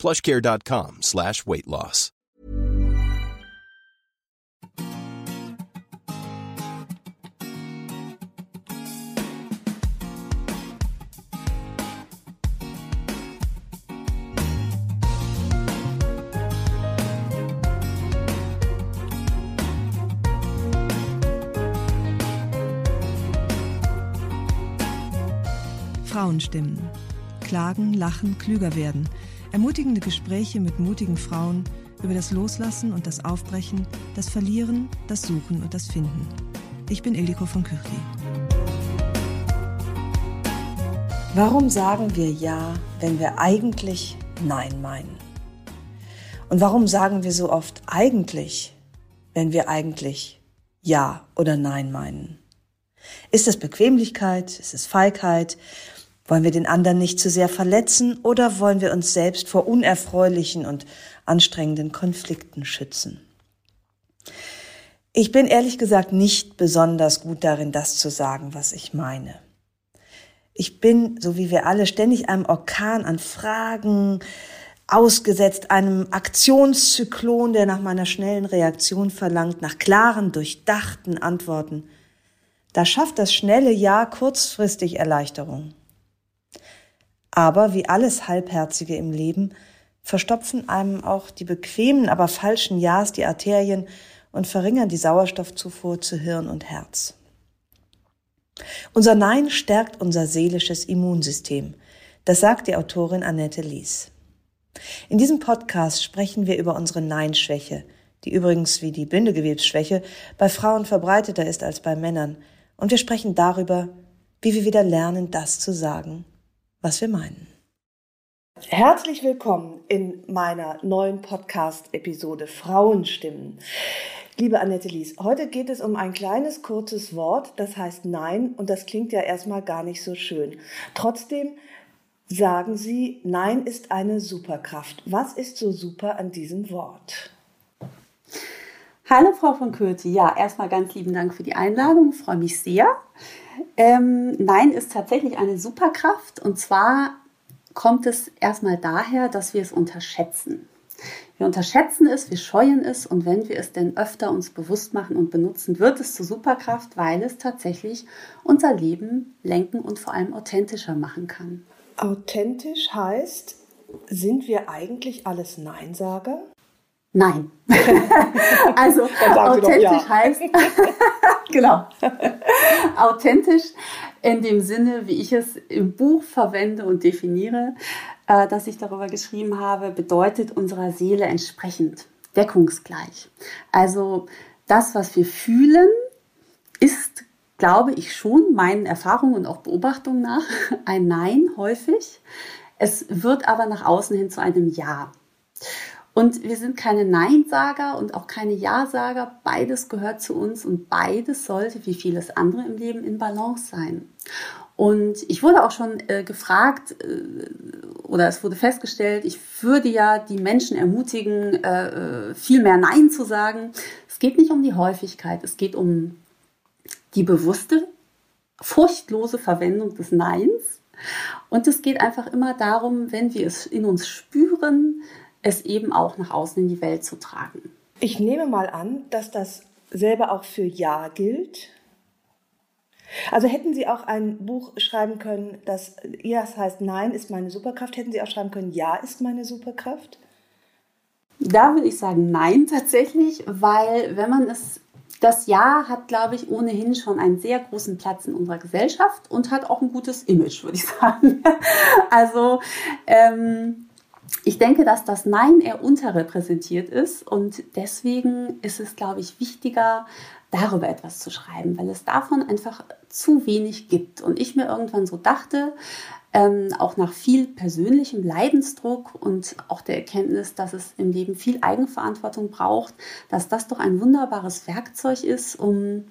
plushcare.com slash weight loss. Frauenstimmen. Klagen, lachen, klüger werden. Ermutigende Gespräche mit mutigen Frauen über das Loslassen und das Aufbrechen, das Verlieren, das Suchen und das Finden. Ich bin Ildiko von Kürti. Warum sagen wir Ja, wenn wir eigentlich Nein meinen? Und warum sagen wir so oft eigentlich, wenn wir eigentlich Ja oder Nein meinen? Ist es Bequemlichkeit? Ist es Feigheit? Wollen wir den anderen nicht zu sehr verletzen oder wollen wir uns selbst vor unerfreulichen und anstrengenden Konflikten schützen? Ich bin ehrlich gesagt nicht besonders gut darin, das zu sagen, was ich meine. Ich bin, so wie wir alle, ständig einem Orkan an Fragen ausgesetzt, einem Aktionszyklon, der nach meiner schnellen Reaktion verlangt, nach klaren, durchdachten Antworten. Da schafft das schnelle Ja kurzfristig Erleichterung. Aber wie alles Halbherzige im Leben verstopfen einem auch die bequemen, aber falschen Ja's die Arterien und verringern die Sauerstoffzufuhr zu Hirn und Herz. Unser Nein stärkt unser seelisches Immunsystem. Das sagt die Autorin Annette Lies. In diesem Podcast sprechen wir über unsere Nein-Schwäche, die übrigens wie die Bindegewebsschwäche bei Frauen verbreiteter ist als bei Männern. Und wir sprechen darüber, wie wir wieder lernen, das zu sagen, was wir meinen. Herzlich willkommen in meiner neuen Podcast-Episode Frauenstimmen. Liebe Annette Lies, heute geht es um ein kleines, kurzes Wort, das heißt Nein und das klingt ja erstmal gar nicht so schön. Trotzdem sagen Sie, Nein ist eine Superkraft. Was ist so super an diesem Wort? Hallo Frau von Kürti. Ja, erstmal ganz lieben Dank für die Einladung. Ich freue mich sehr. Ähm, Nein ist tatsächlich eine Superkraft und zwar kommt es erstmal daher, dass wir es unterschätzen. Wir unterschätzen es, wir scheuen es und wenn wir es denn öfter uns bewusst machen und benutzen, wird es zur Superkraft, weil es tatsächlich unser Leben lenken und vor allem authentischer machen kann. Authentisch heißt, sind wir eigentlich alles Neinsager? Nein. also authentisch ja. heißt, genau, authentisch in dem Sinne, wie ich es im Buch verwende und definiere, äh, dass ich darüber geschrieben habe, bedeutet unserer Seele entsprechend, deckungsgleich. Also das, was wir fühlen, ist, glaube ich schon, meinen Erfahrungen und auch Beobachtungen nach, ein Nein häufig. Es wird aber nach außen hin zu einem Ja. Und wir sind keine Neinsager und auch keine Ja-Sager. Beides gehört zu uns und beides sollte, wie vieles andere im Leben, in Balance sein. Und ich wurde auch schon äh, gefragt äh, oder es wurde festgestellt, ich würde ja die Menschen ermutigen, äh, viel mehr Nein zu sagen. Es geht nicht um die Häufigkeit, es geht um die bewusste, furchtlose Verwendung des Neins. Und es geht einfach immer darum, wenn wir es in uns spüren, es eben auch nach außen in die Welt zu tragen. Ich nehme mal an, dass das selber auch für Ja gilt. Also hätten Sie auch ein Buch schreiben können, das ja, das heißt Nein ist meine Superkraft, hätten Sie auch schreiben können Ja ist meine Superkraft? Da würde ich sagen Nein tatsächlich, weil wenn man es das Ja hat, glaube ich, ohnehin schon einen sehr großen Platz in unserer Gesellschaft und hat auch ein gutes Image, würde ich sagen. also ähm, ich denke, dass das Nein eher unterrepräsentiert ist und deswegen ist es, glaube ich, wichtiger, darüber etwas zu schreiben, weil es davon einfach zu wenig gibt. Und ich mir irgendwann so dachte, ähm, auch nach viel persönlichem Leidensdruck und auch der Erkenntnis, dass es im Leben viel Eigenverantwortung braucht, dass das doch ein wunderbares Werkzeug ist, um,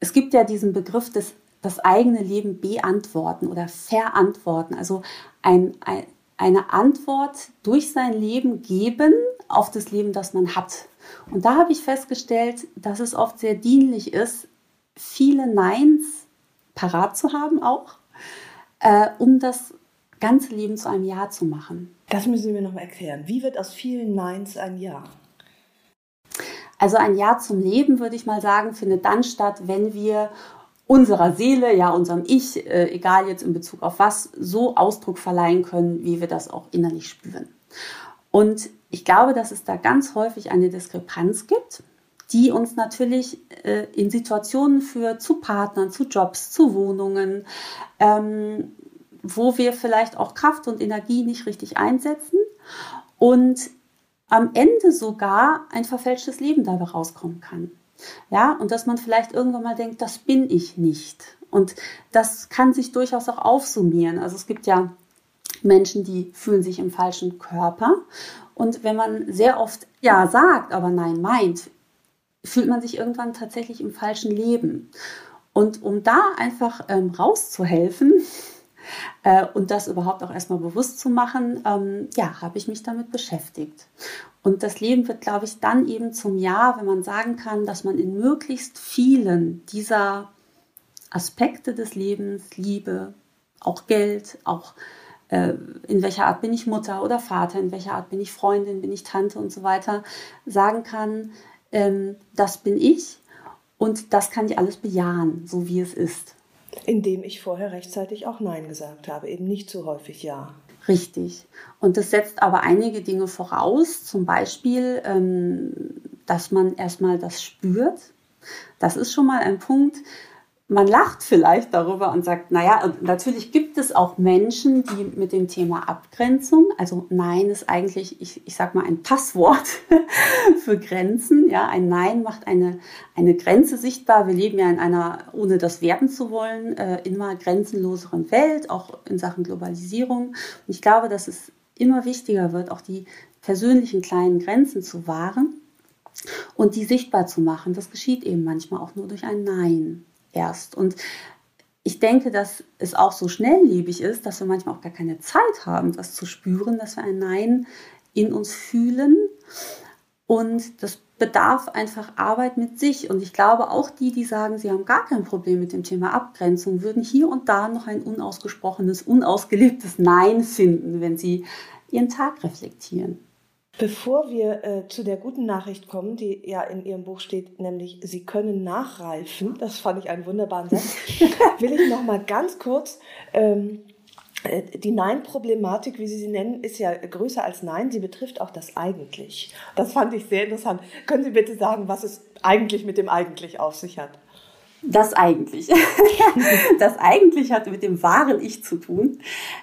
es gibt ja diesen Begriff des das eigene Leben beantworten oder verantworten, also ein, ein, eine Antwort durch sein Leben geben auf das Leben, das man hat. Und da habe ich festgestellt, dass es oft sehr dienlich ist, viele Neins parat zu haben auch, äh, um das ganze Leben zu einem Ja zu machen. Das müssen Sie mir noch mal erklären. Wie wird aus vielen Neins ein Ja? Also ein Ja zum Leben, würde ich mal sagen, findet dann statt, wenn wir unserer Seele, ja unserem Ich, äh, egal jetzt in Bezug auf was, so Ausdruck verleihen können, wie wir das auch innerlich spüren. Und ich glaube, dass es da ganz häufig eine Diskrepanz gibt, die uns natürlich äh, in Situationen führt, zu Partnern, zu Jobs, zu Wohnungen, ähm, wo wir vielleicht auch Kraft und Energie nicht richtig einsetzen und am Ende sogar ein verfälschtes Leben dabei rauskommen kann. Ja, und dass man vielleicht irgendwann mal denkt, das bin ich nicht. Und das kann sich durchaus auch aufsummieren. Also es gibt ja Menschen, die fühlen sich im falschen Körper. Und wenn man sehr oft ja sagt, aber nein meint, fühlt man sich irgendwann tatsächlich im falschen Leben. Und um da einfach ähm, rauszuhelfen, äh, und das überhaupt auch erstmal bewusst zu machen, ähm, ja, habe ich mich damit beschäftigt. Und das Leben wird, glaube ich, dann eben zum Ja, wenn man sagen kann, dass man in möglichst vielen dieser Aspekte des Lebens, Liebe, auch Geld, auch äh, in welcher Art bin ich Mutter oder Vater, in welcher Art bin ich Freundin, bin ich Tante und so weiter, sagen kann, ähm, das bin ich und das kann ich alles bejahen, so wie es ist. Indem ich vorher rechtzeitig auch Nein gesagt habe, eben nicht so häufig Ja. Richtig. Und das setzt aber einige Dinge voraus, zum Beispiel, ähm, dass man erstmal das spürt. Das ist schon mal ein Punkt, man lacht vielleicht darüber und sagt, naja, natürlich gibt es auch Menschen, die mit dem Thema Abgrenzung, also Nein ist eigentlich, ich, ich sag mal, ein Passwort für Grenzen. Ja, ein Nein macht eine, eine Grenze sichtbar. Wir leben ja in einer, ohne das werten zu wollen, äh, immer grenzenloseren Welt, auch in Sachen Globalisierung. Und ich glaube, dass es immer wichtiger wird, auch die persönlichen kleinen Grenzen zu wahren und die sichtbar zu machen. Das geschieht eben manchmal auch nur durch ein Nein erst. Und ich denke, dass es auch so schnelllebig ist, dass wir manchmal auch gar keine Zeit haben, das zu spüren, dass wir ein Nein in uns fühlen. Und das bedarf einfach Arbeit mit sich. Und ich glaube, auch die, die sagen, sie haben gar kein Problem mit dem Thema Abgrenzung, würden hier und da noch ein unausgesprochenes, unausgelebtes Nein finden, wenn sie ihren Tag reflektieren. Bevor wir äh, zu der guten Nachricht kommen, die ja in Ihrem Buch steht, nämlich Sie können nachreifen, das fand ich einen wunderbaren Satz, will ich noch mal ganz kurz ähm, äh, die Nein-Problematik, wie Sie sie nennen, ist ja größer als Nein. Sie betrifft auch das Eigentlich. Das fand ich sehr interessant. Können Sie bitte sagen, was es eigentlich mit dem Eigentlich auf sich hat? Das eigentlich. das eigentlich hat mit dem wahren Ich zu tun.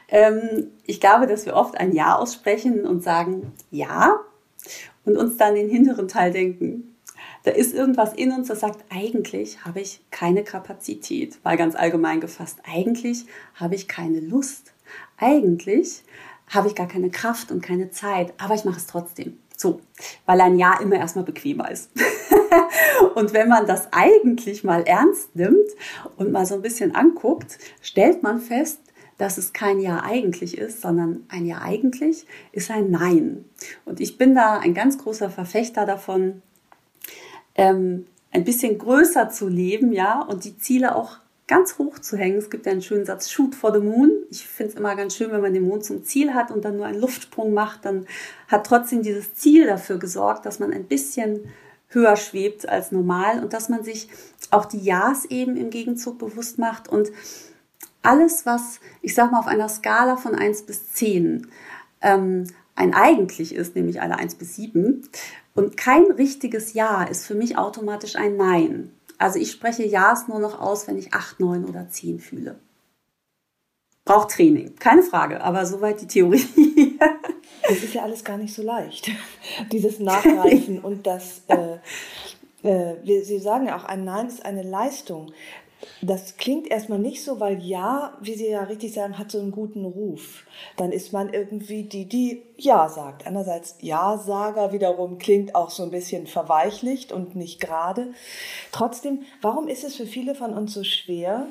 Ähm, ich glaube, dass wir oft ein Ja aussprechen und sagen Ja und uns dann den hinteren Teil denken. Da ist irgendwas in uns, das sagt, eigentlich habe ich keine Kapazität, mal ganz allgemein gefasst. Eigentlich habe ich keine Lust. Eigentlich habe ich gar keine Kraft und keine Zeit, aber ich mache es trotzdem. So, weil ein Ja immer erstmal bequemer ist. und wenn man das eigentlich mal ernst nimmt und mal so ein bisschen anguckt, stellt man fest, dass es kein Ja eigentlich ist, sondern ein Ja eigentlich ist ein Nein. Und ich bin da ein ganz großer Verfechter davon, ähm, ein bisschen größer zu leben, ja, und die Ziele auch ganz hoch zu hängen. Es gibt ja einen schönen Satz, shoot for the moon. Ich finde es immer ganz schön, wenn man den Mond zum Ziel hat und dann nur einen Luftsprung macht, dann hat trotzdem dieses Ziel dafür gesorgt, dass man ein bisschen höher schwebt als normal und dass man sich auch die Ja's eben im Gegenzug bewusst macht und alles, was, ich sag mal, auf einer Skala von 1 bis 10 ähm, ein eigentlich ist, nämlich eine 1 bis 7, und kein richtiges Ja ist für mich automatisch ein Nein. Also ich spreche Ja's nur noch aus, wenn ich 8, 9 oder 10 fühle. Braucht Training, keine Frage, aber soweit die Theorie. Das ist ja alles gar nicht so leicht. Dieses Nachreifen und das, äh, äh, wir, Sie sagen ja auch, ein Nein ist eine Leistung. Das klingt erstmal nicht so, weil Ja, wie Sie ja richtig sagen, hat so einen guten Ruf. Dann ist man irgendwie die, die Ja sagt. Andererseits Ja-Sager wiederum klingt auch so ein bisschen verweichlicht und nicht gerade. Trotzdem, warum ist es für viele von uns so schwer,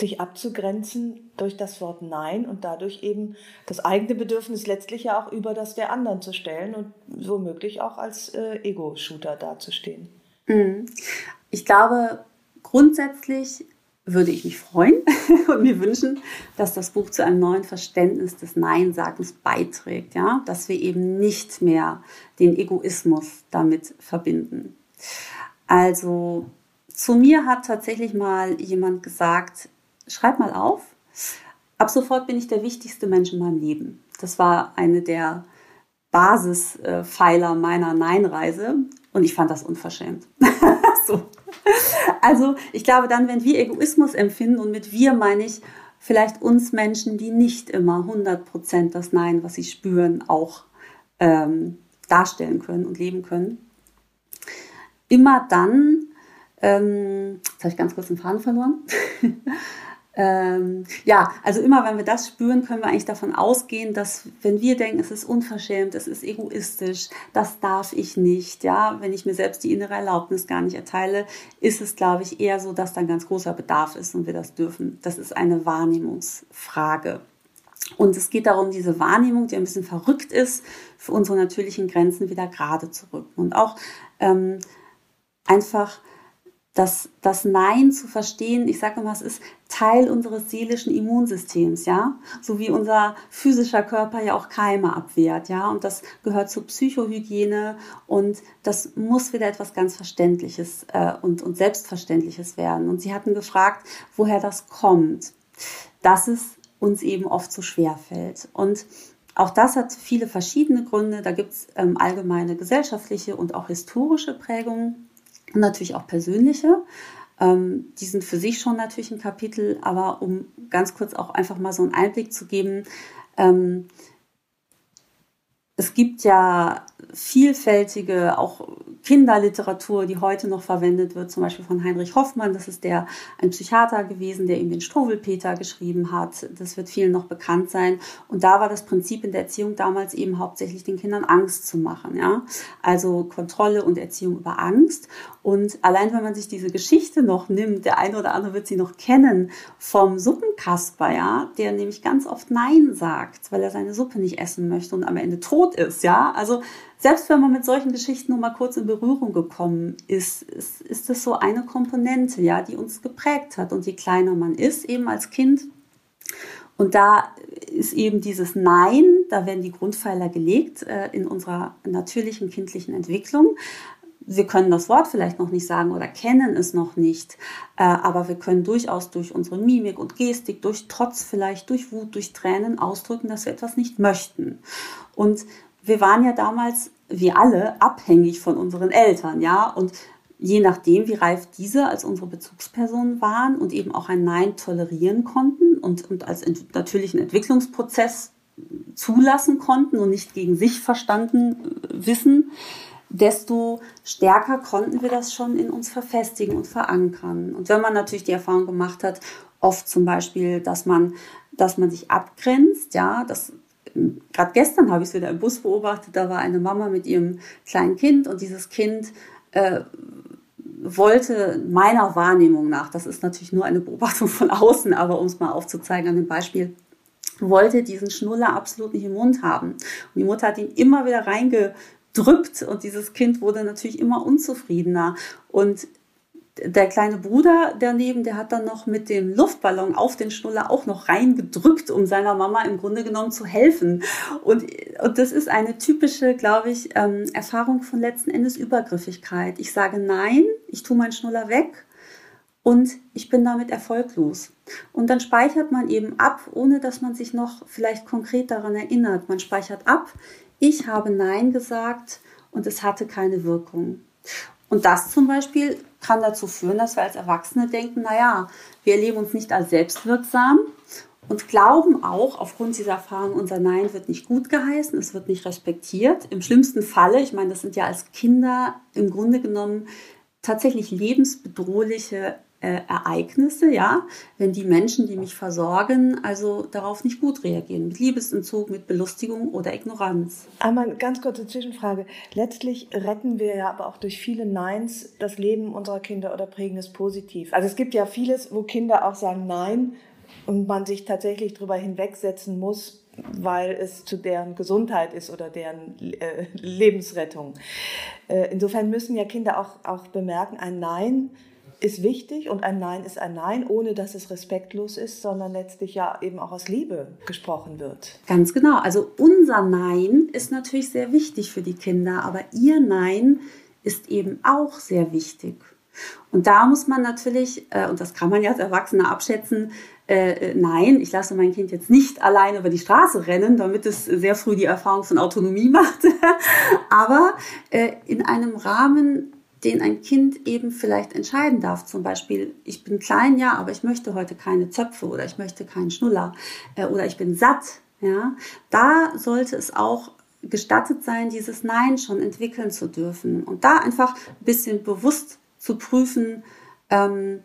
sich abzugrenzen durch das Wort Nein und dadurch eben das eigene Bedürfnis letztlich ja auch über das der anderen zu stellen und womöglich auch als äh, Ego-Shooter dazustehen. Mhm. Ich glaube, grundsätzlich würde ich mich freuen und mir wünschen, dass das Buch zu einem neuen Verständnis des Nein-Sagens beiträgt, ja, dass wir eben nicht mehr den Egoismus damit verbinden. Also zu mir hat tatsächlich mal jemand gesagt, schreib mal auf, ab sofort bin ich der wichtigste Mensch in meinem Leben. Das war eine der Basispfeiler meiner Nein-Reise und ich fand das unverschämt. so. Also ich glaube dann, wenn wir Egoismus empfinden und mit wir meine ich vielleicht uns Menschen, die nicht immer 100% das Nein, was sie spüren, auch ähm, darstellen können und leben können. Immer dann, ähm, jetzt habe ich ganz kurz den Faden verloren, ähm, ja, also immer wenn wir das spüren, können wir eigentlich davon ausgehen, dass wenn wir denken, es ist unverschämt, es ist egoistisch, das darf ich nicht, ja, wenn ich mir selbst die innere Erlaubnis gar nicht erteile, ist es, glaube ich, eher so, dass da ein ganz großer Bedarf ist und wir das dürfen. Das ist eine Wahrnehmungsfrage. Und es geht darum, diese Wahrnehmung, die ein bisschen verrückt ist, für unsere natürlichen Grenzen wieder gerade zu rücken. Und auch ähm, einfach das, das Nein zu verstehen, ich sage immer, es ist Teil unseres seelischen Immunsystems, ja, so wie unser physischer Körper ja auch Keime abwehrt, ja, und das gehört zur Psychohygiene und das muss wieder etwas ganz Verständliches äh, und, und Selbstverständliches werden. Und sie hatten gefragt, woher das kommt, dass es uns eben oft so schwer fällt. Und auch das hat viele verschiedene Gründe. Da gibt es ähm, allgemeine gesellschaftliche und auch historische Prägungen und natürlich auch persönliche. Ähm, die sind für sich schon natürlich ein Kapitel, aber um ganz kurz auch einfach mal so einen Einblick zu geben, ähm, es gibt ja vielfältige, auch Kinderliteratur, die heute noch verwendet wird, zum Beispiel von Heinrich Hoffmann. Das ist der ein Psychiater gewesen, der ihm den Struwelpeter geschrieben hat. Das wird vielen noch bekannt sein. Und da war das Prinzip in der Erziehung damals eben hauptsächlich den Kindern Angst zu machen. Ja? Also Kontrolle und Erziehung über Angst. Und allein wenn man sich diese Geschichte noch nimmt, der eine oder andere wird sie noch kennen, vom Suppenkasper, ja, der nämlich ganz oft Nein sagt, weil er seine Suppe nicht essen möchte und am Ende tot ist, ja. Also selbst wenn man mit solchen Geschichten nur mal kurz in Berührung gekommen ist, ist, ist das so eine Komponente, ja, die uns geprägt hat. Und je kleiner man ist, eben als Kind, und da ist eben dieses Nein, da werden die Grundpfeiler gelegt äh, in unserer natürlichen kindlichen Entwicklung. Wir können das Wort vielleicht noch nicht sagen oder kennen es noch nicht, äh, aber wir können durchaus durch unsere Mimik und Gestik, durch Trotz vielleicht, durch Wut, durch Tränen ausdrücken, dass wir etwas nicht möchten. Und wir waren ja damals, wie alle, abhängig von unseren Eltern, ja, und je nachdem, wie reif diese als unsere Bezugspersonen waren und eben auch ein Nein tolerieren konnten und, und als ent natürlichen Entwicklungsprozess zulassen konnten und nicht gegen sich verstanden äh, wissen, desto stärker konnten wir das schon in uns verfestigen und verankern. Und wenn man natürlich die Erfahrung gemacht hat, oft zum Beispiel, dass man, dass man sich abgrenzt, ja, das gerade gestern habe ich es wieder im Bus beobachtet, da war eine Mama mit ihrem kleinen Kind und dieses Kind äh, wollte meiner Wahrnehmung nach, das ist natürlich nur eine Beobachtung von außen, aber um es mal aufzuzeigen an dem Beispiel, wollte diesen Schnuller absolut nicht im Mund haben. Und die Mutter hat ihn immer wieder reingedrückt und dieses Kind wurde natürlich immer unzufriedener. Und der kleine Bruder daneben, der hat dann noch mit dem Luftballon auf den Schnuller auch noch reingedrückt, um seiner Mama im Grunde genommen zu helfen. Und, und das ist eine typische, glaube ich, ähm, Erfahrung von letzten Endes Übergriffigkeit. Ich sage nein, ich tue meinen Schnuller weg und ich bin damit erfolglos. Und dann speichert man eben ab, ohne dass man sich noch vielleicht konkret daran erinnert. Man speichert ab, ich habe Nein gesagt und es hatte keine Wirkung. Und das zum Beispiel kann dazu führen, dass wir als Erwachsene denken, naja, wir erleben uns nicht als selbstwirksam und glauben auch aufgrund dieser Erfahrung, unser Nein wird nicht gut geheißen, es wird nicht respektiert. Im schlimmsten Falle, ich meine, das sind ja als Kinder im Grunde genommen tatsächlich lebensbedrohliche äh, Ereignisse, ja, wenn die Menschen, die mich versorgen, also darauf nicht gut reagieren, mit Liebesentzug, mit Belustigung oder Ignoranz. Einmal ganz kurze Zwischenfrage. Letztlich retten wir ja aber auch durch viele Neins das Leben unserer Kinder oder prägen es positiv. Also es gibt ja vieles, wo Kinder auch sagen Nein und man sich tatsächlich darüber hinwegsetzen muss, weil es zu deren Gesundheit ist oder deren äh, Lebensrettung. Äh, insofern müssen ja Kinder auch, auch bemerken, ein Nein ist wichtig und ein Nein ist ein Nein, ohne dass es respektlos ist, sondern letztlich ja eben auch aus Liebe gesprochen wird. Ganz genau. Also unser Nein ist natürlich sehr wichtig für die Kinder, aber ihr Nein ist eben auch sehr wichtig. Und da muss man natürlich, äh, und das kann man ja als Erwachsener abschätzen, äh, nein, ich lasse mein Kind jetzt nicht allein über die Straße rennen, damit es sehr früh die Erfahrung von Autonomie macht, aber äh, in einem Rahmen, den ein Kind eben vielleicht entscheiden darf. Zum Beispiel, ich bin klein, ja, aber ich möchte heute keine Zöpfe oder ich möchte keinen Schnuller äh, oder ich bin satt. Ja, da sollte es auch gestattet sein, dieses Nein schon entwickeln zu dürfen und da einfach ein bisschen bewusst zu prüfen. Ähm,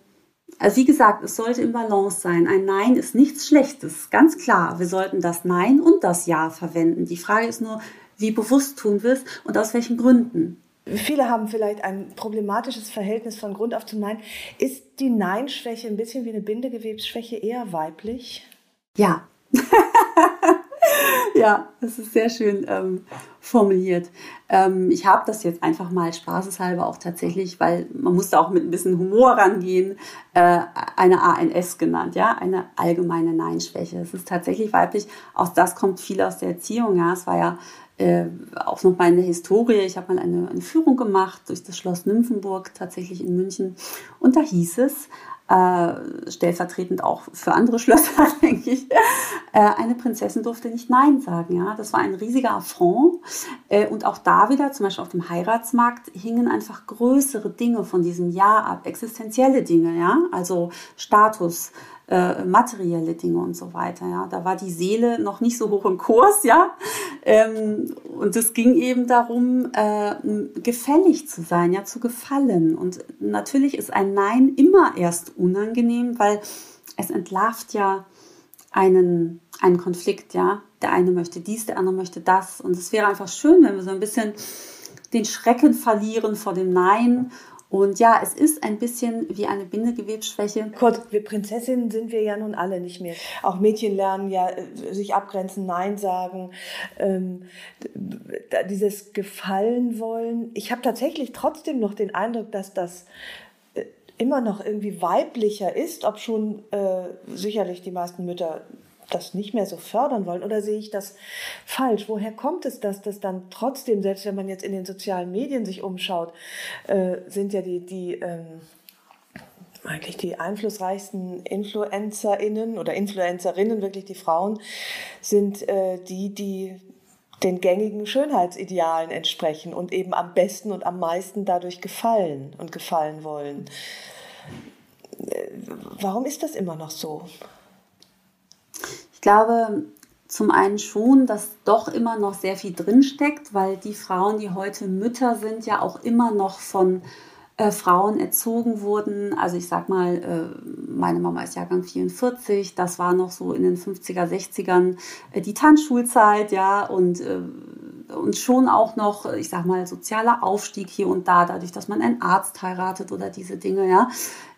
also wie gesagt, es sollte im Balance sein. Ein Nein ist nichts Schlechtes, ganz klar. Wir sollten das Nein und das Ja verwenden. Die Frage ist nur, wie bewusst tun wir es und aus welchen Gründen. Viele haben vielleicht ein problematisches Verhältnis von Grund auf zum Nein. Ist die Nein-Schwäche ein bisschen wie eine Bindegewebsschwäche eher weiblich? Ja. ja, das ist sehr schön ähm, formuliert. Ähm, ich habe das jetzt einfach mal spaßeshalber auch tatsächlich, weil man musste auch mit ein bisschen Humor rangehen, äh, eine ANS genannt, ja, eine allgemeine Nein-Schwäche. Es ist tatsächlich weiblich. Auch das kommt viel aus der Erziehung. Ja, es war ja äh, auch noch mal in der Historie. Ich habe mal eine, eine Führung gemacht durch das Schloss Nymphenburg, tatsächlich in München. Und da hieß es, äh, stellvertretend auch für andere Schlösser, denke ich, äh, eine Prinzessin durfte nicht Nein sagen. Ja? Das war ein riesiger Affront. Äh, und auch da wieder, zum Beispiel auf dem Heiratsmarkt, hingen einfach größere Dinge von diesem Ja ab, existenzielle Dinge, ja, also Status, äh, materielle Dinge und so weiter. Ja, da war die Seele noch nicht so hoch im Kurs, ja. Ähm, und es ging eben darum, äh, gefällig zu sein, ja, zu gefallen. Und natürlich ist ein Nein immer erst unangenehm, weil es entlarvt ja einen, einen Konflikt, ja. Der eine möchte dies, der andere möchte das. Und es wäre einfach schön, wenn wir so ein bisschen den Schrecken verlieren vor dem Nein und ja, es ist ein bisschen wie eine Bindegewebsschwäche. Kurz, wir Prinzessinnen sind wir ja nun alle nicht mehr. Auch Mädchen lernen ja äh, sich abgrenzen, Nein sagen, ähm, dieses Gefallen wollen. Ich habe tatsächlich trotzdem noch den Eindruck, dass das immer noch irgendwie weiblicher ist, ob schon äh, sicherlich die meisten Mütter das nicht mehr so fördern wollen oder sehe ich das falsch? Woher kommt es, dass das dann trotzdem, selbst wenn man jetzt in den sozialen Medien sich umschaut, äh, sind ja die, die ähm, eigentlich die einflussreichsten InfluencerInnen oder Influencerinnen, wirklich die Frauen, sind äh, die, die den gängigen Schönheitsidealen entsprechen und eben am besten und am meisten dadurch gefallen und gefallen wollen. Äh, warum ist das immer noch so? Ich glaube zum einen schon, dass doch immer noch sehr viel drinsteckt, weil die Frauen, die heute Mütter sind, ja auch immer noch von äh, Frauen erzogen wurden. Also ich sag mal, äh, meine Mama ist Jahrgang 44, das war noch so in den 50er, 60ern äh, die Tanzschulzeit, ja, und, äh, und schon auch noch, ich sag mal, sozialer Aufstieg hier und da, dadurch, dass man einen Arzt heiratet oder diese Dinge, ja.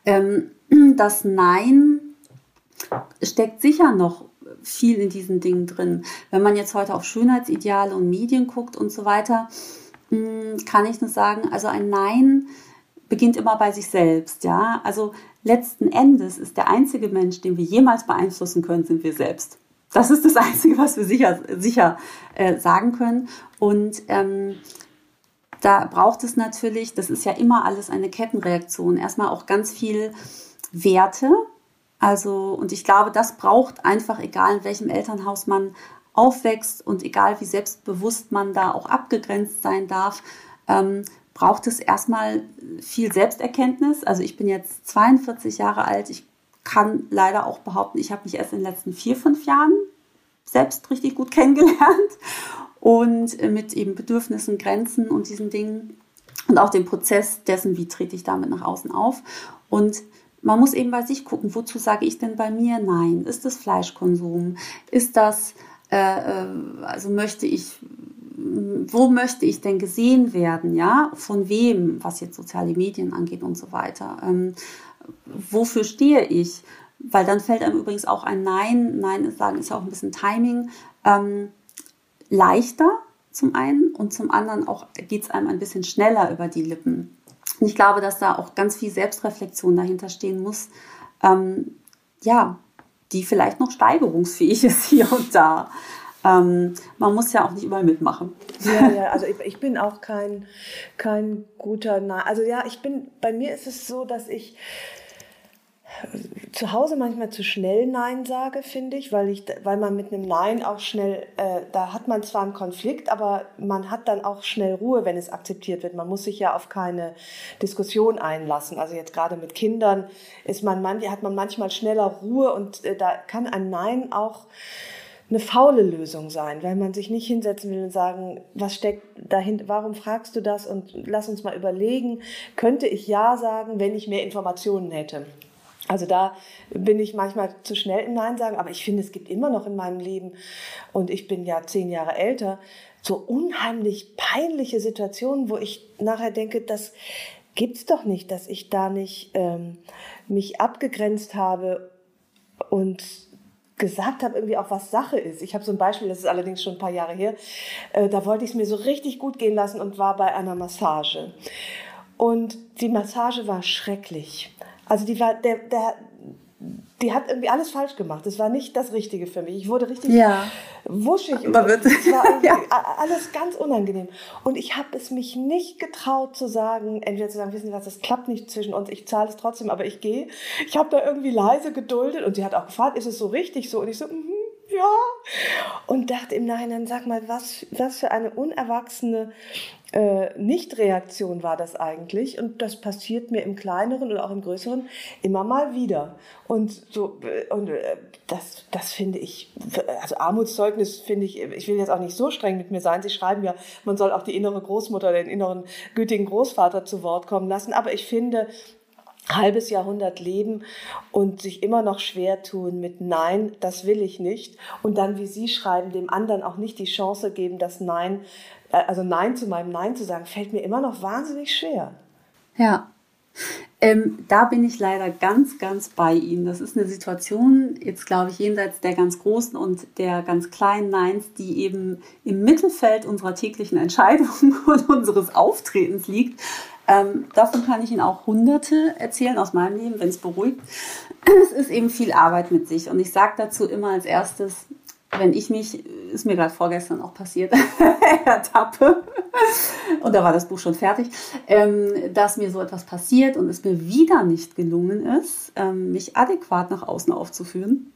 Ähm, das Nein steckt sicher noch viel in diesen Dingen drin. Wenn man jetzt heute auf Schönheitsideale und Medien guckt und so weiter, hm, kann ich nur sagen, also ein Nein beginnt immer bei sich selbst, ja. Also letzten Endes ist der einzige Mensch, den wir jemals beeinflussen können, sind wir selbst. Das ist das Einzige, was wir sicher, sicher äh, sagen können. Und ähm, da braucht es natürlich, das ist ja immer alles eine Kettenreaktion, erstmal auch ganz viel Werte, also, und ich glaube, das braucht einfach, egal in welchem Elternhaus man aufwächst und egal wie selbstbewusst man da auch abgegrenzt sein darf, ähm, braucht es erstmal viel Selbsterkenntnis. Also ich bin jetzt 42 Jahre alt. Ich kann leider auch behaupten, ich habe mich erst in den letzten vier, fünf Jahren selbst richtig gut kennengelernt und äh, mit eben Bedürfnissen, Grenzen und diesen Dingen und auch den Prozess dessen, wie trete ich damit nach außen auf. Und man muss eben bei sich gucken, wozu sage ich denn bei mir Nein? Ist das Fleischkonsum? Ist das, äh, äh also möchte ich, wo möchte ich denn gesehen werden? Ja, von wem, was jetzt soziale Medien angeht und so weiter? Ähm, wofür stehe ich? Weil dann fällt einem übrigens auch ein Nein, Nein sagen, ist ja auch ein bisschen Timing, ähm, leichter zum einen und zum anderen auch geht es einem ein bisschen schneller über die Lippen. Und ich glaube, dass da auch ganz viel Selbstreflexion dahinter stehen muss, ähm, ja, die vielleicht noch steigerungsfähig ist hier und da. Ähm, man muss ja auch nicht überall mitmachen. Ja, ja, also ich, ich bin auch kein, kein guter, Na also ja, ich bin, bei mir ist es so, dass ich zu Hause manchmal zu schnell Nein sage, finde ich, weil ich, weil man mit einem Nein auch schnell, äh, da hat man zwar einen Konflikt, aber man hat dann auch schnell Ruhe, wenn es akzeptiert wird. Man muss sich ja auf keine Diskussion einlassen. Also jetzt gerade mit Kindern ist man, man hat man manchmal schneller Ruhe und äh, da kann ein Nein auch eine faule Lösung sein, weil man sich nicht hinsetzen will und sagen, was steckt dahinter, warum fragst du das und lass uns mal überlegen, könnte ich ja sagen, wenn ich mehr Informationen hätte. Also da bin ich manchmal zu schnell im Nein sagen, aber ich finde, es gibt immer noch in meinem Leben, und ich bin ja zehn Jahre älter, so unheimlich peinliche Situationen, wo ich nachher denke, das gibt's doch nicht, dass ich da nicht ähm, mich abgegrenzt habe und gesagt habe, irgendwie auch was Sache ist. Ich habe so ein Beispiel, das ist allerdings schon ein paar Jahre her, äh, da wollte ich es mir so richtig gut gehen lassen und war bei einer Massage. Und die Massage war schrecklich. Also die war, der, der, die hat irgendwie alles falsch gemacht. Das war nicht das Richtige für mich. Ich wurde richtig ja. wuschig. Aber wird, es war ja. alles ganz unangenehm. Und ich habe es mich nicht getraut zu sagen, entweder zu sagen, wissen Sie was, das klappt nicht zwischen uns, ich zahle es trotzdem, aber ich gehe. Ich habe da irgendwie leise geduldet und sie hat auch gefragt, ist es so richtig so? Und ich so, mhm ja. Und dachte im Nachhinein, sag mal, was, was für eine unerwachsene äh, Nichtreaktion war das eigentlich. Und das passiert mir im kleineren und auch im größeren immer mal wieder. Und so, äh, und äh, das, das finde ich, also Armutszeugnis finde ich, ich will jetzt auch nicht so streng mit mir sein. Sie schreiben ja, man soll auch die innere Großmutter, den inneren gütigen Großvater zu Wort kommen lassen. Aber ich finde, halbes Jahrhundert leben und sich immer noch schwer tun mit Nein, das will ich nicht. Und dann, wie Sie schreiben, dem anderen auch nicht die Chance geben, das Nein, äh, also Nein zu meinem Nein zu sagen, fällt mir immer noch wahnsinnig schwer. Ja. Ähm, da bin ich leider ganz, ganz bei Ihnen. Das ist eine Situation, jetzt glaube ich, jenseits der ganz großen und der ganz kleinen Neins, die eben im Mittelfeld unserer täglichen Entscheidungen und unseres Auftretens liegt. Ähm, davon kann ich Ihnen auch Hunderte erzählen aus meinem Leben, wenn es beruhigt. Es ist eben viel Arbeit mit sich. Und ich sage dazu immer als erstes, wenn ich mich, ist mir gerade vorgestern auch passiert, ertappe, und da war das Buch schon fertig, ähm, dass mir so etwas passiert und es mir wieder nicht gelungen ist, ähm, mich adäquat nach außen aufzuführen,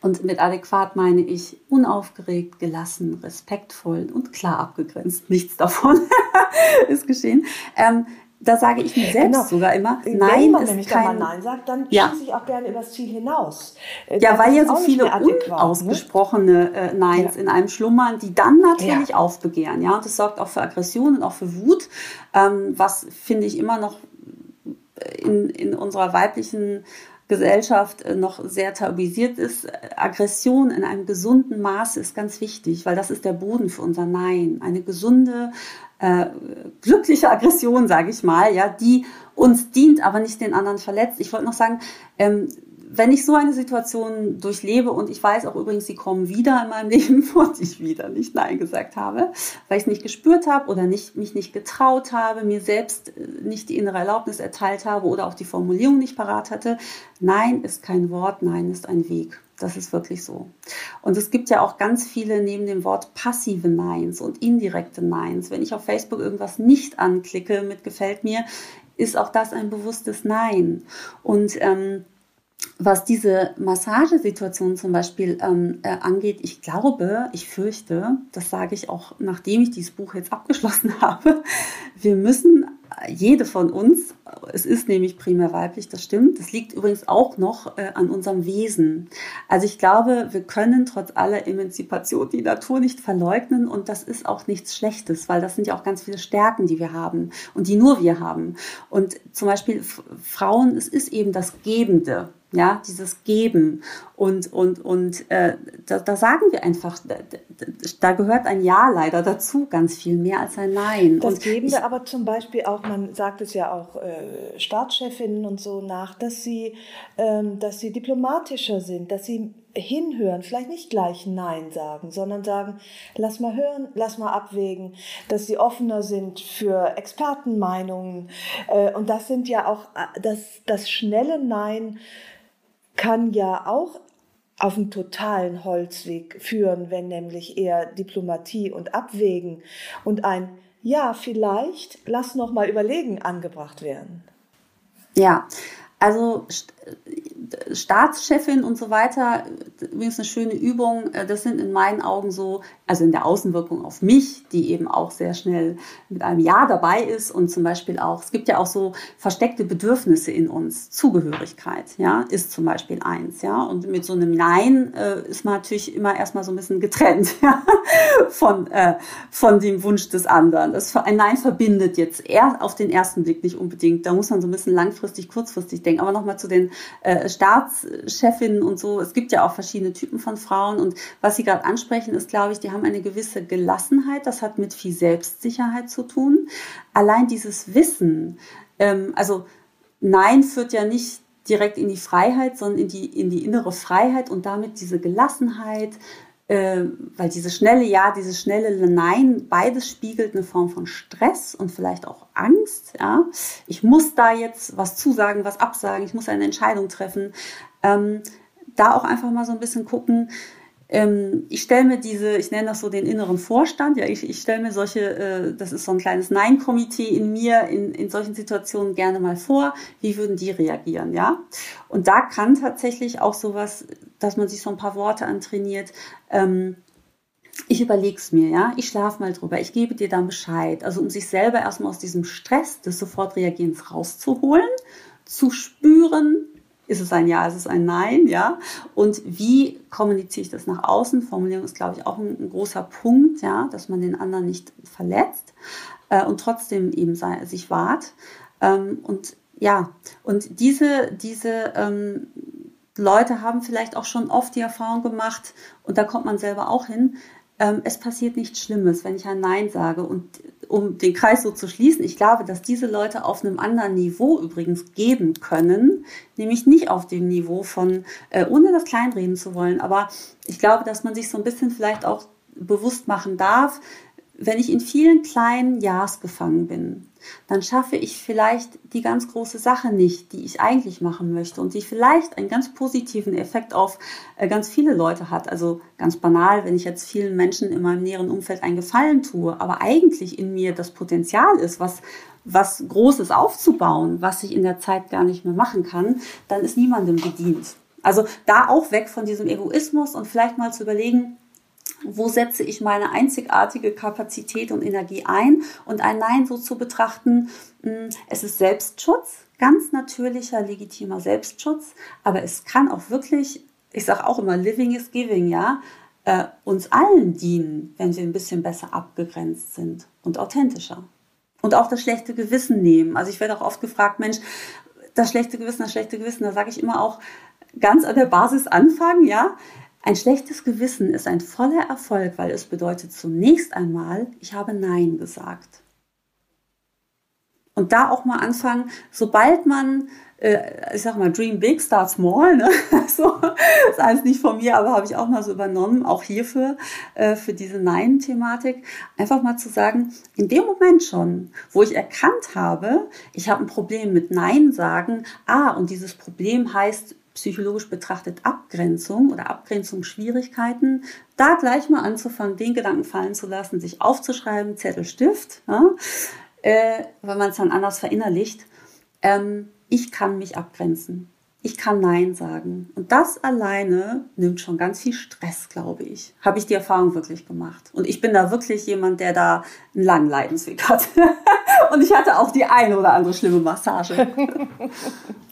und mit adäquat meine ich unaufgeregt, gelassen, respektvoll und klar abgegrenzt. Nichts davon ist geschehen. Ähm, da sage ich mir selbst genau. sogar immer, nein, Wenn man nämlich kein, Nein sagt, dann ja. schieße ich auch gerne übers Ziel hinaus. Äh, ja, weil ja so viele ne? unausgesprochene ne? Neins ja. in einem schlummern, die dann natürlich ja. aufbegehren. Ja, und das sorgt auch für Aggression und auch für Wut, ähm, was finde ich immer noch in, in unserer weiblichen Gesellschaft äh, noch sehr tabuisiert ist. Aggression in einem gesunden Maße ist ganz wichtig, weil das ist der Boden für unser Nein. Eine gesunde, äh, glückliche Aggression, sage ich mal, ja, die uns dient, aber nicht den anderen verletzt. Ich wollte noch sagen, ähm, wenn ich so eine Situation durchlebe und ich weiß auch übrigens, sie kommen wieder in meinem Leben und ich wieder nicht Nein gesagt habe, weil ich es nicht gespürt habe oder nicht, mich nicht getraut habe, mir selbst äh, nicht die innere Erlaubnis erteilt habe oder auch die Formulierung nicht parat hatte. Nein ist kein Wort, Nein ist ein Weg. Das ist wirklich so. Und es gibt ja auch ganz viele neben dem Wort passive Neins und indirekte Neins. Wenn ich auf Facebook irgendwas nicht anklicke mit gefällt mir, ist auch das ein bewusstes Nein. Und ähm, was diese Massagesituation zum Beispiel ähm, äh, angeht, ich glaube, ich fürchte, das sage ich auch, nachdem ich dieses Buch jetzt abgeschlossen habe, wir müssen jede von uns, es ist nämlich primär weiblich, das stimmt. Das liegt übrigens auch noch äh, an unserem Wesen. Also ich glaube, wir können trotz aller Emanzipation die Natur nicht verleugnen und das ist auch nichts Schlechtes, weil das sind ja auch ganz viele Stärken, die wir haben und die nur wir haben. Und zum Beispiel Frauen, es ist eben das Gebende ja, dieses Geben. Und, und, und äh, da, da sagen wir einfach, da, da, gehört ein Ja leider dazu, ganz viel mehr als ein Nein. Das und geben wir aber zum Beispiel auch, man sagt es ja auch äh, Staatschefinnen und so nach, dass sie, ähm, dass sie diplomatischer sind, dass sie hinhören, vielleicht nicht gleich Nein sagen, sondern sagen, lass mal hören, lass mal abwägen, dass sie offener sind für Expertenmeinungen. Äh, und das sind ja auch äh, das, das schnelle Nein kann ja auch auf einen totalen Holzweg führen, wenn nämlich eher Diplomatie und Abwägen und ein ja, vielleicht, lass noch mal überlegen angebracht werden. Ja, also Staatschefin und so weiter, übrigens eine schöne Übung, äh, das sind in meinen Augen so, also in der Außenwirkung auf mich, die eben auch sehr schnell mit einem Ja dabei ist und zum Beispiel auch, es gibt ja auch so versteckte Bedürfnisse in uns, Zugehörigkeit, ja, ist zum Beispiel eins, ja, und mit so einem Nein äh, ist man natürlich immer erstmal so ein bisschen getrennt, ja, von, äh, von dem Wunsch des anderen. Das, ein Nein verbindet jetzt eher auf den ersten Blick nicht unbedingt, da muss man so ein bisschen langfristig, kurzfristig denken, aber nochmal zu den äh, Staatschefinnen und so. Es gibt ja auch verschiedene Typen von Frauen. Und was Sie gerade ansprechen, ist, glaube ich, die haben eine gewisse Gelassenheit. Das hat mit viel Selbstsicherheit zu tun. Allein dieses Wissen, ähm, also Nein führt ja nicht direkt in die Freiheit, sondern in die, in die innere Freiheit und damit diese Gelassenheit, äh, weil dieses schnelle Ja, dieses schnelle Nein, beides spiegelt eine Form von Stress und vielleicht auch Angst. Ja? Ich muss da jetzt was zusagen, was absagen, ich muss eine Entscheidung treffen. Ähm, da auch einfach mal so ein bisschen gucken, ähm, ich stelle mir diese, ich nenne das so den inneren Vorstand, ja, ich, ich stelle mir solche, äh, das ist so ein kleines Nein-Komitee in mir in, in solchen Situationen gerne mal vor, wie würden die reagieren, ja? Und da kann tatsächlich auch sowas, dass man sich so ein paar Worte antrainiert, ähm, ich überleg's mir, ja, ich schlafe mal drüber, ich gebe dir dann Bescheid. Also um sich selber erstmal aus diesem Stress des Sofortreagierens rauszuholen, zu spüren, ist es ein Ja, ist es ein Nein, ja? Und wie kommuniziere ich das nach außen? Formulierung ist, glaube ich, auch ein, ein großer Punkt, ja, dass man den anderen nicht verletzt äh, und trotzdem eben sei, sich wahrt. Ähm, und ja, und diese, diese ähm, Leute haben vielleicht auch schon oft die Erfahrung gemacht, und da kommt man selber auch hin, ähm, es passiert nichts Schlimmes, wenn ich ein Nein sage. Und um den Kreis so zu schließen, ich glaube, dass diese Leute auf einem anderen Niveau übrigens geben können, nämlich nicht auf dem Niveau von, äh, ohne das kleinreden zu wollen, aber ich glaube, dass man sich so ein bisschen vielleicht auch bewusst machen darf, wenn ich in vielen kleinen Ja's gefangen bin, dann schaffe ich vielleicht die ganz große Sache nicht, die ich eigentlich machen möchte und die vielleicht einen ganz positiven Effekt auf äh, ganz viele Leute hat. Also ganz banal, wenn ich jetzt vielen Menschen in meinem näheren Umfeld einen Gefallen tue, aber eigentlich in mir das Potenzial ist, was was Großes aufzubauen, was ich in der Zeit gar nicht mehr machen kann, dann ist niemandem gedient. Also da auch weg von diesem Egoismus und vielleicht mal zu überlegen, wo setze ich meine einzigartige Kapazität und Energie ein und ein Nein so zu betrachten, hm, es ist Selbstschutz, ganz natürlicher, legitimer Selbstschutz, aber es kann auch wirklich, ich sage auch immer, living is giving, ja, äh, uns allen dienen, wenn wir ein bisschen besser abgegrenzt sind und authentischer. Und auch das schlechte Gewissen nehmen. Also ich werde auch oft gefragt, Mensch, das schlechte Gewissen, das schlechte Gewissen, da sage ich immer auch ganz an der Basis anfangen, ja. Ein schlechtes Gewissen ist ein voller Erfolg, weil es bedeutet zunächst einmal, ich habe Nein gesagt. Und da auch mal anfangen, sobald man, äh, ich sag mal, Dream Big, Start Small, ne? so, das heißt nicht von mir, aber habe ich auch mal so übernommen, auch hierfür, äh, für diese Nein-Thematik, einfach mal zu sagen, in dem Moment schon, wo ich erkannt habe, ich habe ein Problem mit Nein sagen, ah, und dieses Problem heißt psychologisch betrachtet Abgrenzung oder Abgrenzungsschwierigkeiten, da gleich mal anzufangen, den Gedanken fallen zu lassen, sich aufzuschreiben, Zettel, Stift, ja, äh, weil man es dann anders verinnerlicht. Ähm, ich kann mich abgrenzen. ich kann Nein sagen. Und das alleine nimmt schon ganz viel Stress, glaube ich. Habe ich die Erfahrung wirklich gemacht. Und ich bin da wirklich jemand, der da einen langen Leidensweg hat. Und ich hatte auch die eine oder andere schlimme Massage.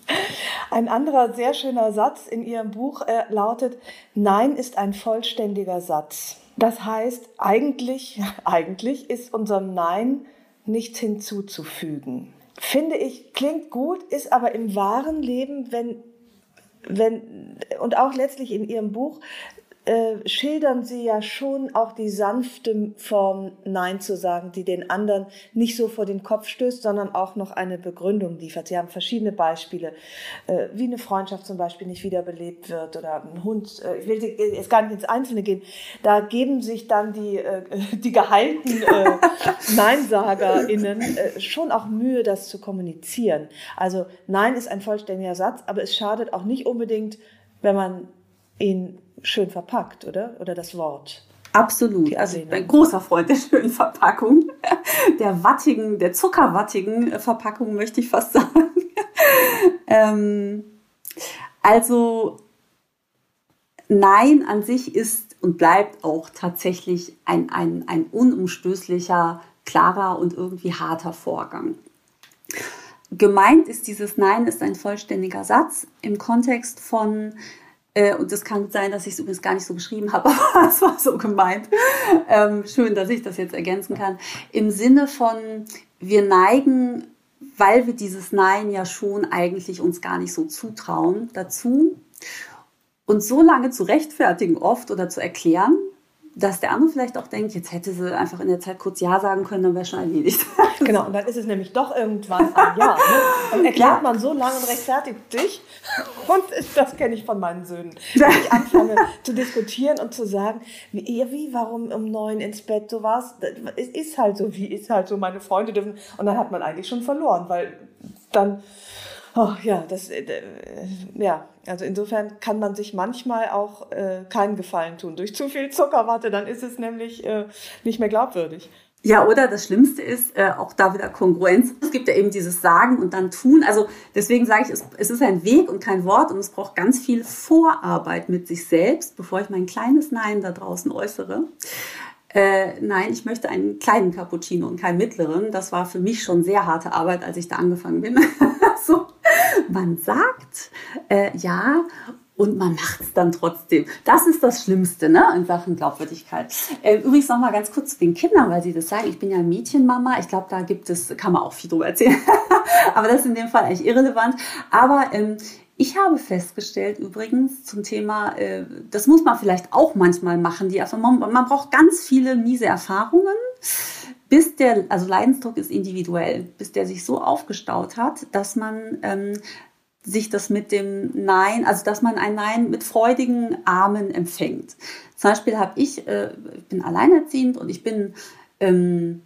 Ein anderer sehr schöner Satz in Ihrem Buch äh, lautet, Nein ist ein vollständiger Satz. Das heißt, eigentlich, eigentlich ist unserem Nein nichts hinzuzufügen. Finde ich, klingt gut, ist aber im wahren Leben, wenn, wenn, und auch letztlich in Ihrem Buch, äh, schildern sie ja schon auch die sanfte Form, Nein zu sagen, die den anderen nicht so vor den Kopf stößt, sondern auch noch eine Begründung liefert. Sie haben verschiedene Beispiele, äh, wie eine Freundschaft zum Beispiel nicht wiederbelebt wird oder ein Hund. Äh, ich will jetzt gar nicht ins Einzelne gehen. Da geben sich dann die, äh, die geheilten äh, NeinsagerInnen schon auch Mühe, das zu kommunizieren. Also Nein ist ein vollständiger Satz, aber es schadet auch nicht unbedingt, wenn man ihn schön verpackt, oder? Oder das Wort. Absolut. Also ich bin ein großer Freund der schönen Verpackung. Der wattigen, der zuckerwattigen Verpackung möchte ich fast sagen. ähm, also Nein an sich ist und bleibt auch tatsächlich ein, ein, ein unumstößlicher, klarer und irgendwie harter Vorgang. Gemeint ist dieses Nein ist ein vollständiger Satz im Kontext von äh, und es kann sein, dass ich es übrigens gar nicht so geschrieben habe, aber es war so gemeint. Ähm, schön, dass ich das jetzt ergänzen kann. Im Sinne von, wir neigen, weil wir dieses Nein ja schon eigentlich uns gar nicht so zutrauen, dazu, uns so lange zu rechtfertigen oft oder zu erklären, dass der andere vielleicht auch denkt, jetzt hätte sie einfach in der Zeit kurz Ja sagen können, dann wäre schon erledigt. Genau, und dann ist es nämlich doch irgendwann ein Ja. Ne? Dann erklärt ja. man so lange und rechtfertigt sich. Und das kenne ich von meinen Söhnen. Wenn ich anfange zu diskutieren und zu sagen, wie, wie warum um neun ins Bett, so was, es ist halt so, wie ist halt so, meine Freunde dürfen. Und dann hat man eigentlich schon verloren, weil dann Oh, ja, das, äh, ja, also insofern kann man sich manchmal auch äh, keinen Gefallen tun. Durch zu viel Zuckerwatte, dann ist es nämlich äh, nicht mehr glaubwürdig. Ja, oder das Schlimmste ist äh, auch da wieder Kongruenz. Es gibt ja eben dieses Sagen und dann Tun. Also deswegen sage ich, es, es ist ein Weg und kein Wort und es braucht ganz viel Vorarbeit mit sich selbst, bevor ich mein kleines Nein da draußen äußere. Äh, nein, ich möchte einen kleinen Cappuccino und keinen mittleren. Das war für mich schon sehr harte Arbeit, als ich da angefangen bin. so, man sagt äh, ja und man macht es dann trotzdem. Das ist das Schlimmste ne, in Sachen Glaubwürdigkeit. Äh, übrigens noch mal ganz kurz zu den Kindern, weil Sie das sagen. Ich bin ja Mädchenmama. Ich glaube, da gibt es, kann man auch viel drüber erzählen. Aber das ist in dem Fall eigentlich irrelevant. Aber ähm, ich habe festgestellt übrigens zum Thema, äh, das muss man vielleicht auch manchmal machen, die Erfahrung, man, man braucht ganz viele miese Erfahrungen, bis der, also Leidensdruck ist individuell, bis der sich so aufgestaut hat, dass man ähm, sich das mit dem Nein, also dass man ein Nein mit freudigen Armen empfängt. Zum Beispiel habe ich, äh, ich bin alleinerziehend und ich bin ähm,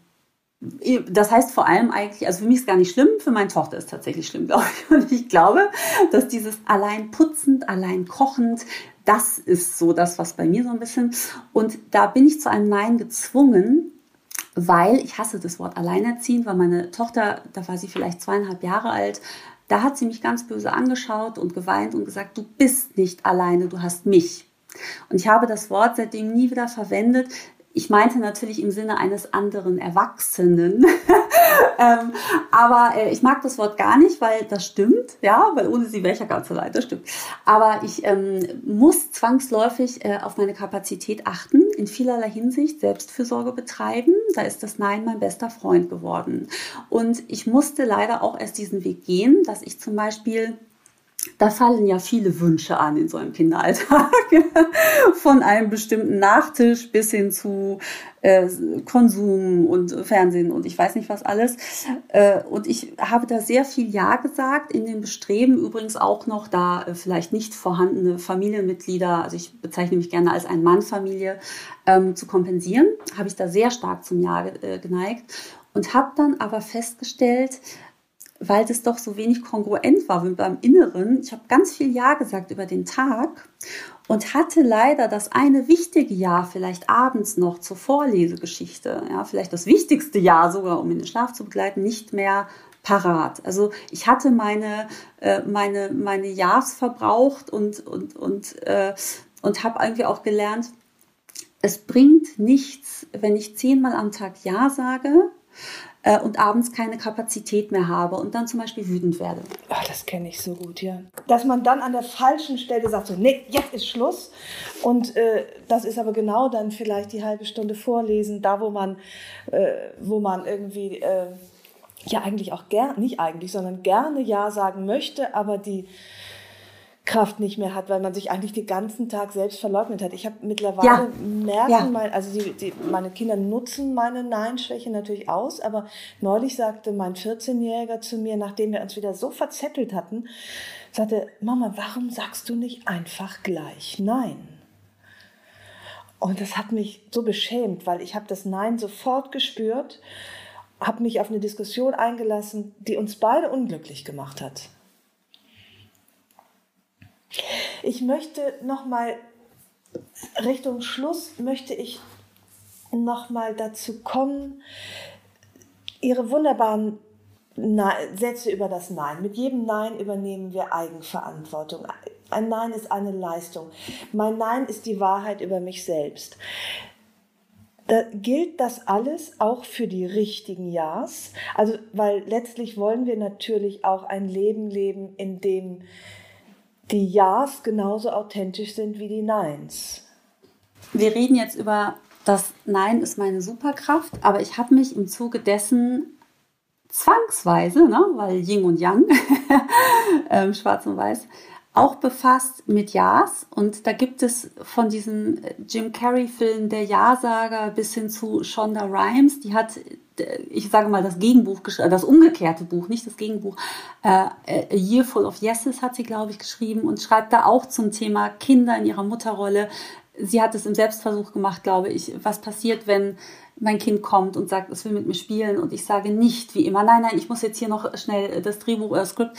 das heißt vor allem eigentlich, also für mich ist gar nicht schlimm, für meine Tochter ist tatsächlich schlimm, glaube ich. Und ich glaube, dass dieses allein putzend, allein kochend, das ist so das, was bei mir so ein bisschen. Und da bin ich zu einem Nein gezwungen, weil ich hasse das Wort alleinerziehend, weil meine Tochter, da war sie vielleicht zweieinhalb Jahre alt, da hat sie mich ganz böse angeschaut und geweint und gesagt, du bist nicht alleine, du hast mich. Und ich habe das Wort seitdem nie wieder verwendet, ich meinte natürlich im Sinne eines anderen Erwachsenen. ähm, aber äh, ich mag das Wort gar nicht, weil das stimmt, ja, weil ohne sie wäre ich ja ganz allein, das stimmt. Aber ich ähm, muss zwangsläufig äh, auf meine Kapazität achten, in vielerlei Hinsicht Selbstfürsorge betreiben. Da ist das Nein mein bester Freund geworden. Und ich musste leider auch erst diesen Weg gehen, dass ich zum Beispiel da fallen ja viele Wünsche an in so einem Kinderalltag. Von einem bestimmten Nachtisch bis hin zu äh, Konsum und Fernsehen und ich weiß nicht was alles. Äh, und ich habe da sehr viel Ja gesagt in dem Bestreben, übrigens auch noch da äh, vielleicht nicht vorhandene Familienmitglieder, also ich bezeichne mich gerne als ein Mann-Familie, ähm, zu kompensieren. Habe ich da sehr stark zum Ja äh, geneigt und habe dann aber festgestellt, weil das doch so wenig kongruent war mit meinem Inneren. Ich habe ganz viel Ja gesagt über den Tag und hatte leider das eine wichtige Ja vielleicht abends noch zur Vorlesegeschichte, ja, vielleicht das wichtigste Ja sogar, um in den Schlaf zu begleiten, nicht mehr parat. Also ich hatte meine, äh, meine, meine Ja's verbraucht und, und, und, äh, und habe irgendwie auch gelernt, es bringt nichts, wenn ich zehnmal am Tag Ja sage, äh, und abends keine Kapazität mehr habe und dann zum Beispiel wütend werde. Ach, das kenne ich so gut, ja. Dass man dann an der falschen Stelle sagt, so, nee, jetzt ist Schluss. Und äh, das ist aber genau dann vielleicht die halbe Stunde vorlesen, da wo man, äh, wo man irgendwie äh, ja eigentlich auch gern, nicht eigentlich, sondern gerne Ja sagen möchte, aber die Kraft nicht mehr hat, weil man sich eigentlich den ganzen Tag selbst verleugnet hat. Ich habe mittlerweile ja. merken, ja. Mein, also die, die, meine Kinder nutzen meine Nein-Schwäche natürlich aus, aber neulich sagte mein 14-Jähriger zu mir, nachdem wir uns wieder so verzettelt hatten, sagte, Mama, warum sagst du nicht einfach gleich Nein? Und das hat mich so beschämt, weil ich habe das Nein sofort gespürt, habe mich auf eine Diskussion eingelassen, die uns beide unglücklich gemacht hat. Ich möchte noch mal Richtung Schluss möchte ich noch mal dazu kommen, Ihre wunderbaren Sätze über das Nein. Mit jedem Nein übernehmen wir Eigenverantwortung. Ein Nein ist eine Leistung. Mein Nein ist die Wahrheit über mich selbst. Da gilt das alles auch für die richtigen Ja's? Also, weil letztlich wollen wir natürlich auch ein Leben leben, in dem die Ja's genauso authentisch sind wie die Neins. Wir reden jetzt über das Nein ist meine Superkraft, aber ich habe mich im Zuge dessen zwangsweise, ne, weil Yin und Yang, ähm, Schwarz und Weiß, auch befasst mit Ja's. Und da gibt es von diesem Jim Carrey-Film Der Ja-Sager bis hin zu Shonda Rhimes, die hat ich sage mal, das Gegenbuch, das umgekehrte Buch, nicht das Gegenbuch, äh, A Year Full of Yeses hat sie, glaube ich, geschrieben und schreibt da auch zum Thema Kinder in ihrer Mutterrolle. Sie hat es im Selbstversuch gemacht, glaube ich. Was passiert, wenn mein Kind kommt und sagt, es will mit mir spielen und ich sage nicht wie immer, nein, nein, ich muss jetzt hier noch schnell das Drehbuch oder das Skript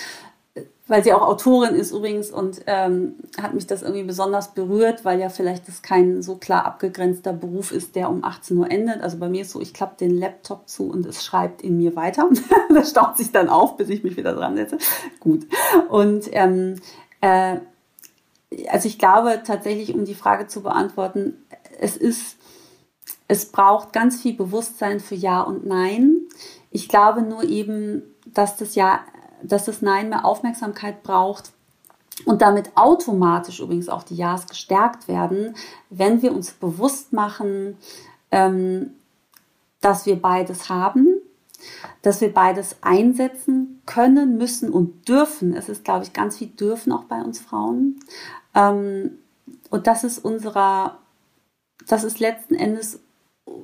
weil sie auch Autorin ist übrigens und ähm, hat mich das irgendwie besonders berührt, weil ja vielleicht das kein so klar abgegrenzter Beruf ist, der um 18 Uhr endet. Also bei mir ist so, ich klappe den Laptop zu und es schreibt in mir weiter. das staut sich dann auf, bis ich mich wieder dran setze. Gut. Und ähm, äh, also ich glaube tatsächlich, um die Frage zu beantworten, es ist, es braucht ganz viel Bewusstsein für Ja und Nein. Ich glaube nur eben, dass das Ja dass das Nein mehr Aufmerksamkeit braucht und damit automatisch übrigens auch die Ja's gestärkt werden, wenn wir uns bewusst machen, ähm, dass wir beides haben, dass wir beides einsetzen können, müssen und dürfen. Es ist, glaube ich, ganz viel dürfen auch bei uns Frauen. Ähm, und das ist unserer, das ist letzten Endes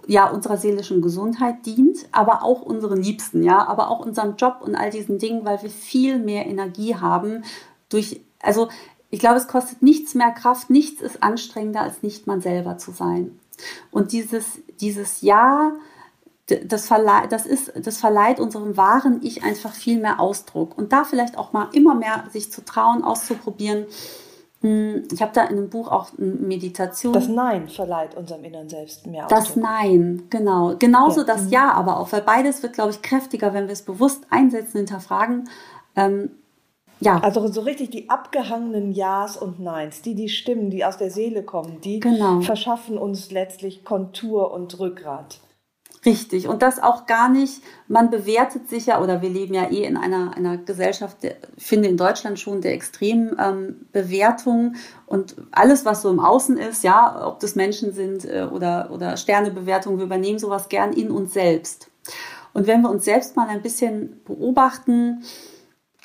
ja unserer seelischen Gesundheit dient, aber auch unseren Liebsten, ja, aber auch unserem Job und all diesen Dingen, weil wir viel mehr Energie haben durch, also ich glaube, es kostet nichts mehr Kraft, nichts ist anstrengender, als nicht man selber zu sein. Und dieses, dieses Ja, das, verleiht, das, ist, das verleiht unserem wahren Ich einfach viel mehr Ausdruck. Und da vielleicht auch mal immer mehr sich zu trauen, auszuprobieren, ich habe da in einem Buch auch Meditation. Das Nein verleiht unserem inneren Selbst mehr Ausdruck. Das Nein, genau. Genauso ja. das mhm. Ja aber auch, weil beides wird, glaube ich, kräftiger, wenn wir es bewusst einsetzen, hinterfragen. Ähm, ja. Also so richtig die abgehangenen Ja's und Neins, die die Stimmen, die aus der Seele kommen, die genau. verschaffen uns letztlich Kontur und Rückgrat. Richtig. Und das auch gar nicht, man bewertet sich ja, oder wir leben ja eh in einer, einer Gesellschaft, ich finde in Deutschland schon der extremen ähm, Bewertung und alles, was so im Außen ist, ja, ob das Menschen sind äh, oder, oder Sternebewertungen, wir übernehmen sowas gern in uns selbst. Und wenn wir uns selbst mal ein bisschen beobachten,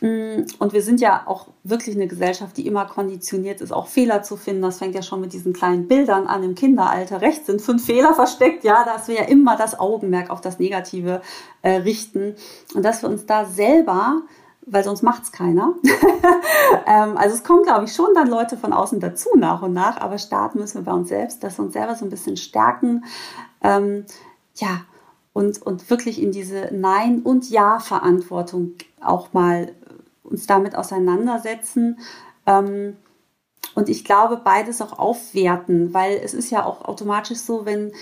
und wir sind ja auch wirklich eine Gesellschaft, die immer konditioniert ist, auch Fehler zu finden. Das fängt ja schon mit diesen kleinen Bildern an im Kinderalter. Rechts sind fünf Fehler versteckt, ja, dass wir ja immer das Augenmerk auf das Negative äh, richten. Und dass wir uns da selber, weil sonst macht's keiner. ähm, also es kommen, glaube ich, schon dann Leute von außen dazu nach und nach, aber starten müssen wir bei uns selbst, dass wir uns selber so ein bisschen stärken. Ähm, ja, und, und wirklich in diese Nein- und Ja-Verantwortung auch mal uns damit auseinandersetzen. Ähm, und ich glaube, beides auch aufwerten, weil es ist ja auch automatisch so, wenn,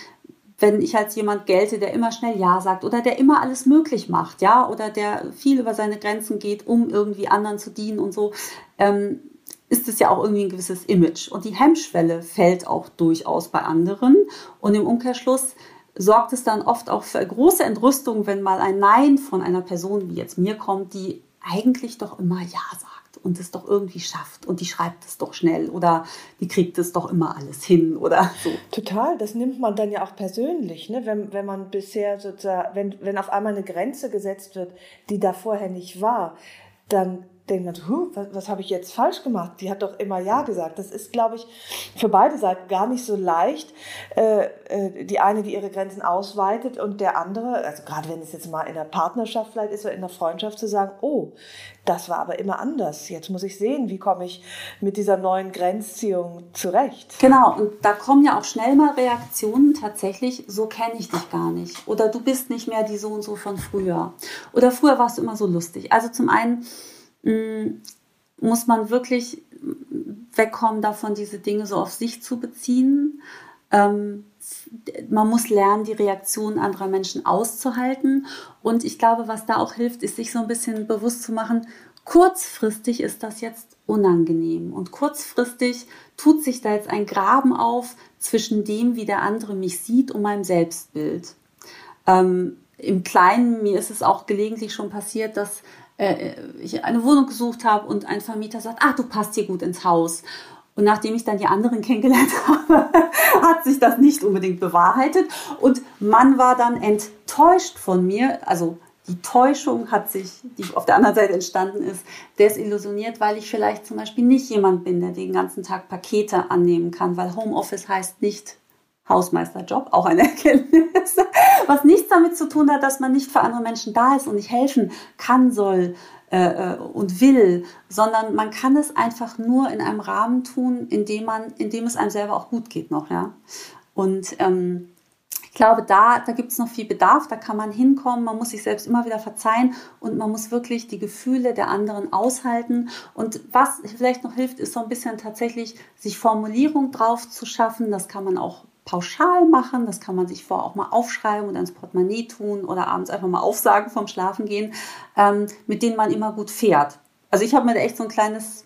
wenn ich als jemand gelte, der immer schnell Ja sagt oder der immer alles möglich macht, ja, oder der viel über seine Grenzen geht, um irgendwie anderen zu dienen und so, ähm, ist es ja auch irgendwie ein gewisses Image. Und die Hemmschwelle fällt auch durchaus bei anderen. Und im Umkehrschluss sorgt es dann oft auch für große Entrüstung, wenn mal ein Nein von einer Person wie jetzt mir kommt, die eigentlich doch immer Ja sagt und es doch irgendwie schafft und die schreibt es doch schnell oder die kriegt es doch immer alles hin oder so. Total, das nimmt man dann ja auch persönlich, ne? wenn, wenn man bisher sozusagen, wenn, wenn auf einmal eine Grenze gesetzt wird, die da vorher nicht war, dann denkt man, huh, was, was habe ich jetzt falsch gemacht? Die hat doch immer Ja gesagt. Das ist, glaube ich, für beide Seiten gar nicht so leicht. Äh, äh, die eine, die ihre Grenzen ausweitet und der andere, also gerade wenn es jetzt mal in der Partnerschaft vielleicht ist oder in der Freundschaft, zu sagen, oh, das war aber immer anders. Jetzt muss ich sehen, wie komme ich mit dieser neuen Grenzziehung zurecht. Genau, und da kommen ja auch schnell mal Reaktionen tatsächlich, so kenne ich dich gar nicht. Oder du bist nicht mehr die so und so von früher. Oder früher warst du immer so lustig. Also zum einen, muss man wirklich wegkommen davon, diese Dinge so auf sich zu beziehen. Ähm, man muss lernen, die Reaktionen anderer Menschen auszuhalten. Und ich glaube, was da auch hilft, ist sich so ein bisschen bewusst zu machen, kurzfristig ist das jetzt unangenehm. Und kurzfristig tut sich da jetzt ein Graben auf zwischen dem, wie der andere mich sieht und meinem Selbstbild. Ähm, Im Kleinen, mir ist es auch gelegentlich schon passiert, dass äh, ich eine Wohnung gesucht habe und ein Vermieter sagt, ach, du passt hier gut ins Haus. Und nachdem ich dann die anderen kennengelernt habe, hat sich das nicht unbedingt bewahrheitet. Und man war dann enttäuscht von mir. Also die Täuschung hat sich, die auf der anderen Seite entstanden ist, desillusioniert, weil ich vielleicht zum Beispiel nicht jemand bin, der den ganzen Tag Pakete annehmen kann, weil Homeoffice heißt nicht Hausmeisterjob, auch eine Erkenntnis, was nichts damit zu tun hat, dass man nicht für andere Menschen da ist und nicht helfen kann, soll äh, äh, und will, sondern man kann es einfach nur in einem Rahmen tun, in dem man, in dem es einem selber auch gut geht noch, ja. Und ähm, ich glaube, da, da gibt es noch viel Bedarf, da kann man hinkommen, man muss sich selbst immer wieder verzeihen und man muss wirklich die Gefühle der anderen aushalten. Und was vielleicht noch hilft, ist so ein bisschen tatsächlich, sich Formulierung drauf zu schaffen. Das kann man auch pauschal machen. Das kann man sich vorher auch mal aufschreiben und ins Portemonnaie tun oder abends einfach mal aufsagen vom Schlafengehen, ähm, mit denen man immer gut fährt. Also ich habe mir da echt so ein kleines,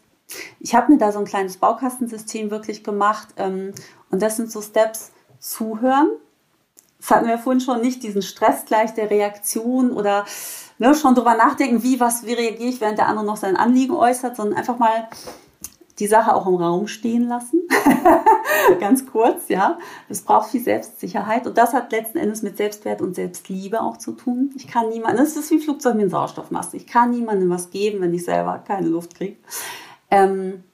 ich habe mir da so ein kleines Baukastensystem wirklich gemacht. Ähm, und das sind so Steps, zuhören. Das hatten wir vorhin schon nicht, diesen Stress gleich der Reaktion oder ne, schon drüber nachdenken, wie, was, wie reagiere ich, während der andere noch sein Anliegen äußert, sondern einfach mal die Sache auch im Raum stehen lassen. Ganz kurz, ja. Das braucht viel Selbstsicherheit und das hat letzten Endes mit Selbstwert und Selbstliebe auch zu tun. Ich kann niemandem, das ist wie Flugzeug mit Sauerstoffmaske. Ich kann niemandem was geben, wenn ich selber keine Luft kriege. Ähm,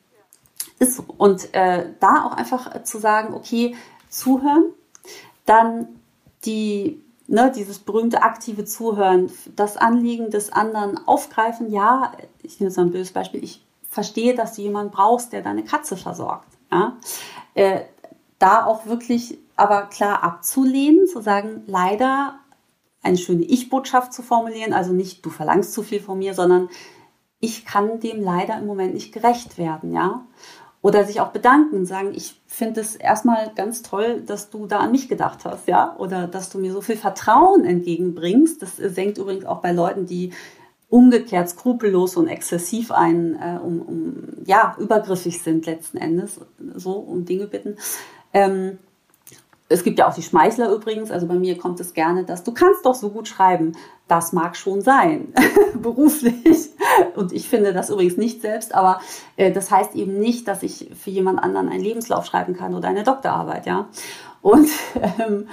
ist so. Und äh, da auch einfach zu sagen, okay, zuhören, dann die Ne, dieses berühmte aktive Zuhören, das Anliegen des anderen aufgreifen. Ja, ich nehme mal ein böses Beispiel. Ich verstehe, dass du jemanden brauchst, der deine Katze versorgt. Ja? Äh, da auch wirklich aber klar abzulehnen, zu sagen, leider eine schöne Ich-Botschaft zu formulieren, also nicht du verlangst zu viel von mir, sondern ich kann dem leider im Moment nicht gerecht werden, ja. Oder sich auch bedanken, sagen, ich finde es erstmal ganz toll, dass du da an mich gedacht hast, ja. Oder dass du mir so viel Vertrauen entgegenbringst. Das senkt übrigens auch bei Leuten, die umgekehrt skrupellos und exzessiv ein, äh, um, um, ja, übergriffig sind letzten Endes, so um Dinge bitten. Ähm, es gibt ja auch die Schmeichler übrigens, also bei mir kommt es gerne, dass du kannst doch so gut schreiben. Das mag schon sein, beruflich. Und ich finde das übrigens nicht selbst, aber äh, das heißt eben nicht, dass ich für jemand anderen einen Lebenslauf schreiben kann oder eine Doktorarbeit, ja. Und, ähm,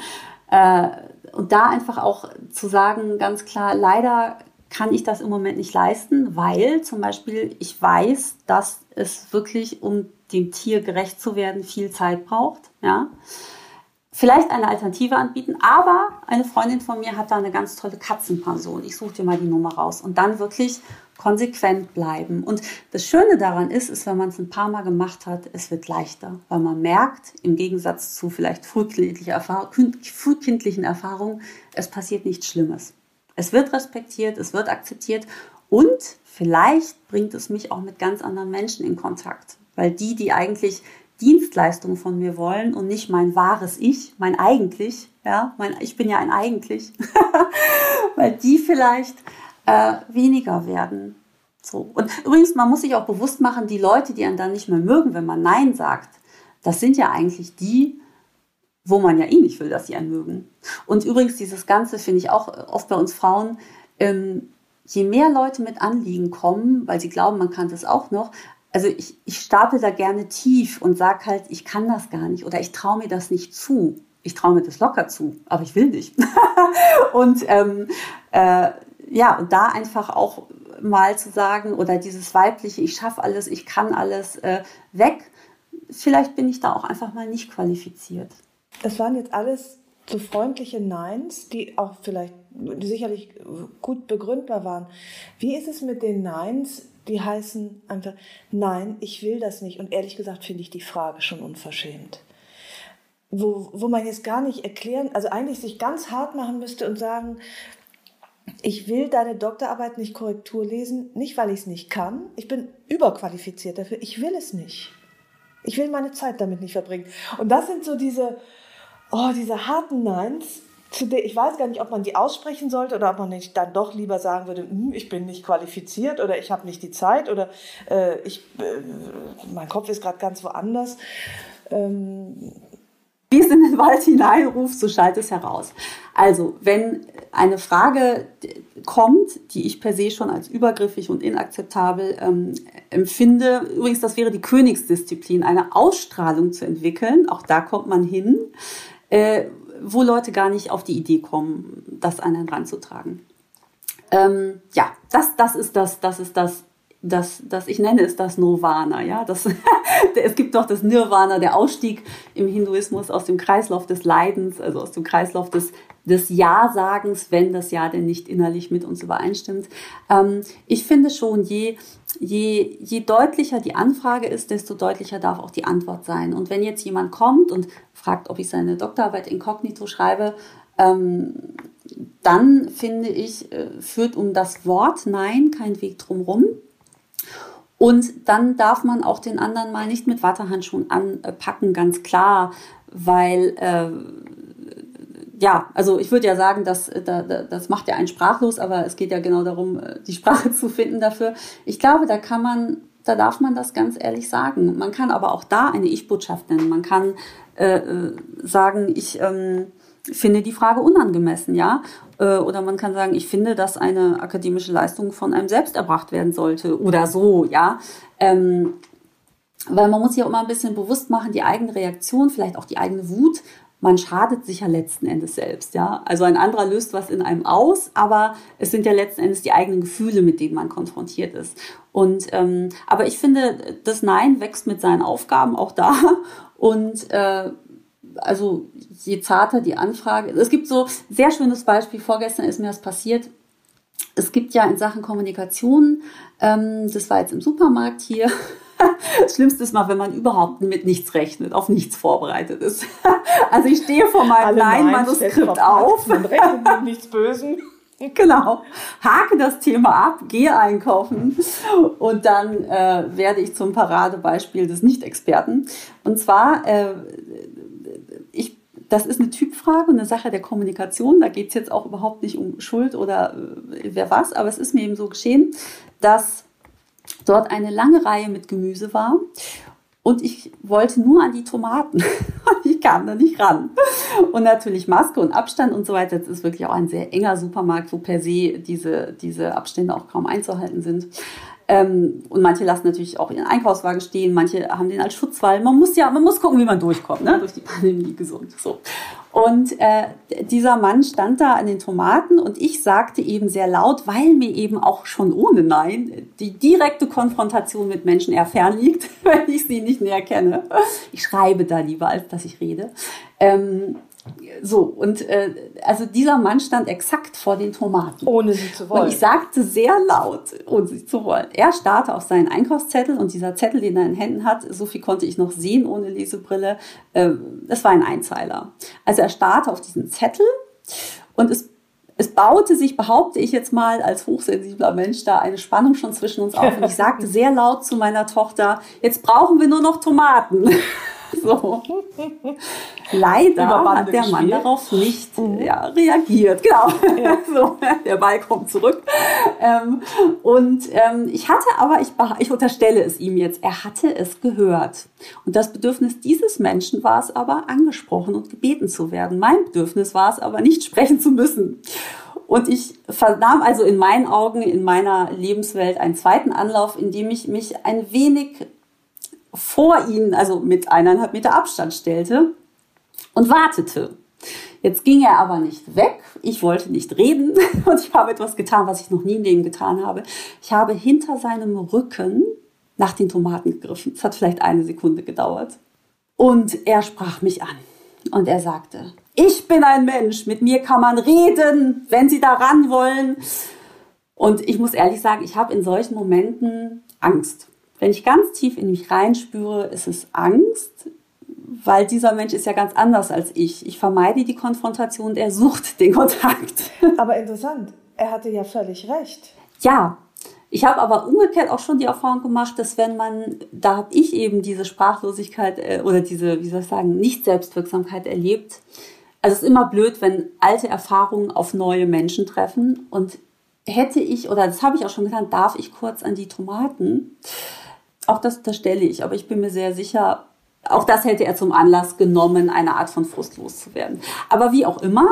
äh, und da einfach auch zu sagen, ganz klar, leider kann ich das im Moment nicht leisten, weil zum Beispiel ich weiß, dass es wirklich, um dem Tier gerecht zu werden, viel Zeit braucht. Ja. Vielleicht eine Alternative anbieten, aber eine Freundin von mir hat da eine ganz tolle Katzenpension. Ich suche dir mal die Nummer raus und dann wirklich konsequent bleiben. Und das Schöne daran ist, ist, wenn man es ein paar Mal gemacht hat, es wird leichter, weil man merkt, im Gegensatz zu vielleicht frühkindlichen Erfahrungen, es passiert nichts Schlimmes. Es wird respektiert, es wird akzeptiert und vielleicht bringt es mich auch mit ganz anderen Menschen in Kontakt, weil die, die eigentlich Dienstleistungen von mir wollen und nicht mein wahres Ich, mein eigentlich, ja, mein, ich bin ja ein eigentlich, weil die vielleicht äh, weniger werden. So. Und übrigens, man muss sich auch bewusst machen, die Leute, die einen dann nicht mehr mögen, wenn man Nein sagt, das sind ja eigentlich die, wo man ja eh nicht will, dass sie einen mögen. Und übrigens, dieses Ganze finde ich auch oft bei uns Frauen, ähm, je mehr Leute mit Anliegen kommen, weil sie glauben, man kann das auch noch, also ich, ich stapel da gerne tief und sage halt, ich kann das gar nicht oder ich traue mir das nicht zu. Ich traue mir das locker zu, aber ich will nicht. und ähm, äh, ja, und da einfach auch mal zu sagen oder dieses weibliche, ich schaffe alles, ich kann alles äh, weg. Vielleicht bin ich da auch einfach mal nicht qualifiziert. Das waren jetzt alles so freundliche Neins, die auch vielleicht sicherlich gut begründbar waren. Wie ist es mit den Neins, die heißen einfach, nein, ich will das nicht. Und ehrlich gesagt finde ich die Frage schon unverschämt. Wo, wo man jetzt gar nicht erklären, also eigentlich sich ganz hart machen müsste und sagen, ich will deine Doktorarbeit nicht Korrektur lesen, nicht weil ich es nicht kann. Ich bin überqualifiziert dafür. Ich will es nicht. Ich will meine Zeit damit nicht verbringen. Und das sind so diese, oh, diese harten Neins, ich weiß gar nicht, ob man die aussprechen sollte oder ob man nicht dann doch lieber sagen würde, hm, ich bin nicht qualifiziert oder ich habe nicht die Zeit oder äh, ich, äh, mein Kopf ist gerade ganz woanders. Ähm, wie es in den Wald hineinruft, so schallt es heraus. Also, wenn eine Frage kommt, die ich per se schon als übergriffig und inakzeptabel ähm, empfinde, übrigens, das wäre die Königsdisziplin, eine Ausstrahlung zu entwickeln, auch da kommt man hin, äh, wo Leute gar nicht auf die Idee kommen, das an den Rand zu tragen. Ähm, ja, das, das ist das, das ist das das, das, ich nenne es das Nirvana, ja. Das, es gibt doch das Nirvana, der Ausstieg im Hinduismus aus dem Kreislauf des Leidens, also aus dem Kreislauf des, des Ja-Sagens, wenn das Ja denn nicht innerlich mit uns übereinstimmt. Ähm, ich finde schon, je, je, je deutlicher die Anfrage ist, desto deutlicher darf auch die Antwort sein. Und wenn jetzt jemand kommt und fragt, ob ich seine Doktorarbeit inkognito schreibe, ähm, dann finde ich, äh, führt um das Wort Nein kein Weg drumherum. Und dann darf man auch den anderen mal nicht mit Wattehandschuhen anpacken, ganz klar, weil äh, ja, also ich würde ja sagen, dass, da, das macht ja einen sprachlos, aber es geht ja genau darum, äh, die Sprache zu finden dafür. Ich glaube, da kann man, da darf man das ganz ehrlich sagen. Man kann aber auch da eine Ich-Botschaft nennen. Man kann äh, äh sagen, ich ähm, finde die Frage unangemessen, ja. Äh, oder man kann sagen, ich finde, dass eine akademische Leistung von einem selbst erbracht werden sollte oder so, ja. Ähm, weil man muss sich auch immer ein bisschen bewusst machen, die eigene Reaktion, vielleicht auch die eigene Wut, man schadet sich ja letzten Endes selbst, ja. Also ein anderer löst was in einem aus, aber es sind ja letzten Endes die eigenen Gefühle, mit denen man konfrontiert ist. Und ähm, aber ich finde, das Nein wächst mit seinen Aufgaben auch da und äh, also je zarter die Anfrage. Es gibt so sehr schönes Beispiel. Vorgestern ist mir das passiert. Es gibt ja in Sachen Kommunikation, ähm, das war jetzt im Supermarkt hier. Das Schlimmste ist mal, wenn man überhaupt mit nichts rechnet, auf nichts vorbereitet ist. Also ich stehe vor meinem Nein-Manuskript auf. Man rechnet mit nichts Bösen. Genau. Hake das Thema ab, gehe einkaufen und dann äh, werde ich zum Paradebeispiel des Nicht-Experten. Und zwar äh, ich, das ist eine Typfrage und eine Sache der Kommunikation. Da geht es jetzt auch überhaupt nicht um Schuld oder äh, wer was, aber es ist mir eben so geschehen, dass dort eine lange Reihe mit Gemüse war und ich wollte nur an die Tomaten. ich kam da nicht ran. Und natürlich Maske und Abstand und so weiter. Das ist wirklich auch ein sehr enger Supermarkt, wo per se diese, diese Abstände auch kaum einzuhalten sind. Ähm, und manche lassen natürlich auch ihren Einkaufswagen stehen, manche haben den als Schutzwall. Man muss ja, man muss gucken, wie man durchkommt, ne? durch die Pandemie gesund. So. Und äh, dieser Mann stand da an den Tomaten und ich sagte eben sehr laut, weil mir eben auch schon ohne Nein die direkte Konfrontation mit Menschen eher fern liegt, wenn ich sie nicht näher kenne. Ich schreibe da lieber, als dass ich rede. Ähm, so, und äh, also dieser Mann stand exakt vor den Tomaten. Ohne sie zu wollen. Und ich sagte sehr laut, ohne sie zu wollen. Er starrte auf seinen Einkaufszettel und dieser Zettel, den er in Händen hat, so viel konnte ich noch sehen ohne Lesebrille, äh, das war ein Einzeiler. Also er starrte auf diesen Zettel und es es baute sich, behaupte ich jetzt mal, als hochsensibler Mensch da eine Spannung schon zwischen uns auf. Und ich sagte sehr laut zu meiner Tochter, jetzt brauchen wir nur noch Tomaten. So. Leider hat der Mann darauf nicht mhm. ja, reagiert. Genau. Ja. So, der Ball kommt zurück. Ähm, und ähm, ich hatte aber, ich, ich unterstelle es ihm jetzt, er hatte es gehört. Und das Bedürfnis dieses Menschen war es aber, angesprochen und gebeten zu werden. Mein Bedürfnis war es aber, nicht sprechen zu müssen. Und ich vernahm also in meinen Augen, in meiner Lebenswelt einen zweiten Anlauf, in dem ich mich ein wenig vor ihn, also mit eineinhalb Meter Abstand stellte und wartete. Jetzt ging er aber nicht weg. Ich wollte nicht reden und ich habe etwas getan, was ich noch nie im Leben getan habe. Ich habe hinter seinem Rücken nach den Tomaten gegriffen. Es hat vielleicht eine Sekunde gedauert. Und er sprach mich an und er sagte, ich bin ein Mensch, mit mir kann man reden, wenn Sie daran wollen. Und ich muss ehrlich sagen, ich habe in solchen Momenten Angst. Wenn ich ganz tief in mich reinspüre, ist es Angst, weil dieser Mensch ist ja ganz anders als ich. Ich vermeide die Konfrontation und er sucht den Kontakt. Aber interessant, er hatte ja völlig recht. Ja, ich habe aber umgekehrt auch schon die Erfahrung gemacht, dass wenn man, da habe ich eben diese Sprachlosigkeit äh, oder diese, wie soll ich sagen, Nicht-Selbstwirksamkeit erlebt. Also es ist immer blöd, wenn alte Erfahrungen auf neue Menschen treffen. Und hätte ich, oder das habe ich auch schon getan, darf ich kurz an die Tomaten auch das unterstelle ich, aber ich bin mir sehr sicher, auch das hätte er zum Anlass genommen, eine Art von Frust loszuwerden. Aber wie auch immer,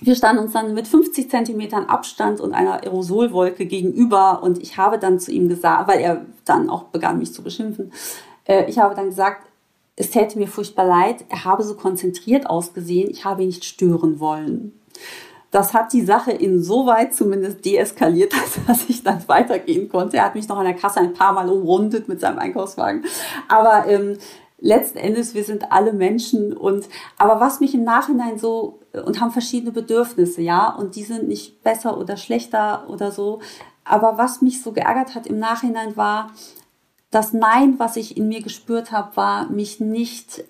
wir standen uns dann mit 50 Zentimetern Abstand und einer Aerosolwolke gegenüber und ich habe dann zu ihm gesagt, weil er dann auch begann, mich zu beschimpfen, äh, ich habe dann gesagt, es täte mir furchtbar leid, er habe so konzentriert ausgesehen, ich habe ihn nicht stören wollen. Das hat die Sache insoweit zumindest deeskaliert, dass ich dann weitergehen konnte. Er hat mich noch an der Kasse ein paar Mal umrundet mit seinem Einkaufswagen. Aber ähm, letzten Endes, wir sind alle Menschen und aber was mich im Nachhinein so und haben verschiedene Bedürfnisse, ja, und die sind nicht besser oder schlechter oder so. Aber was mich so geärgert hat im Nachhinein war, das Nein, was ich in mir gespürt habe, war mich nicht,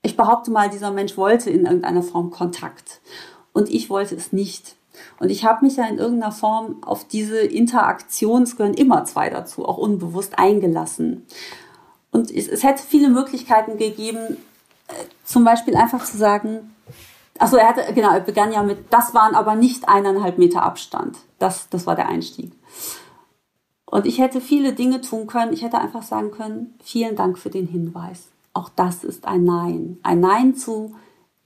ich behaupte mal, dieser Mensch wollte in irgendeiner Form Kontakt und ich wollte es nicht. Und ich habe mich ja in irgendeiner Form auf diese Interaktion, es gehören immer zwei dazu, auch unbewusst eingelassen. Und es, es hätte viele Möglichkeiten gegeben, äh, zum Beispiel einfach zu sagen, also er hatte, genau, er begann ja mit, das waren aber nicht eineinhalb Meter Abstand. Das, das war der Einstieg. Und ich hätte viele Dinge tun können. Ich hätte einfach sagen können, vielen Dank für den Hinweis. Auch das ist ein Nein. Ein Nein zu,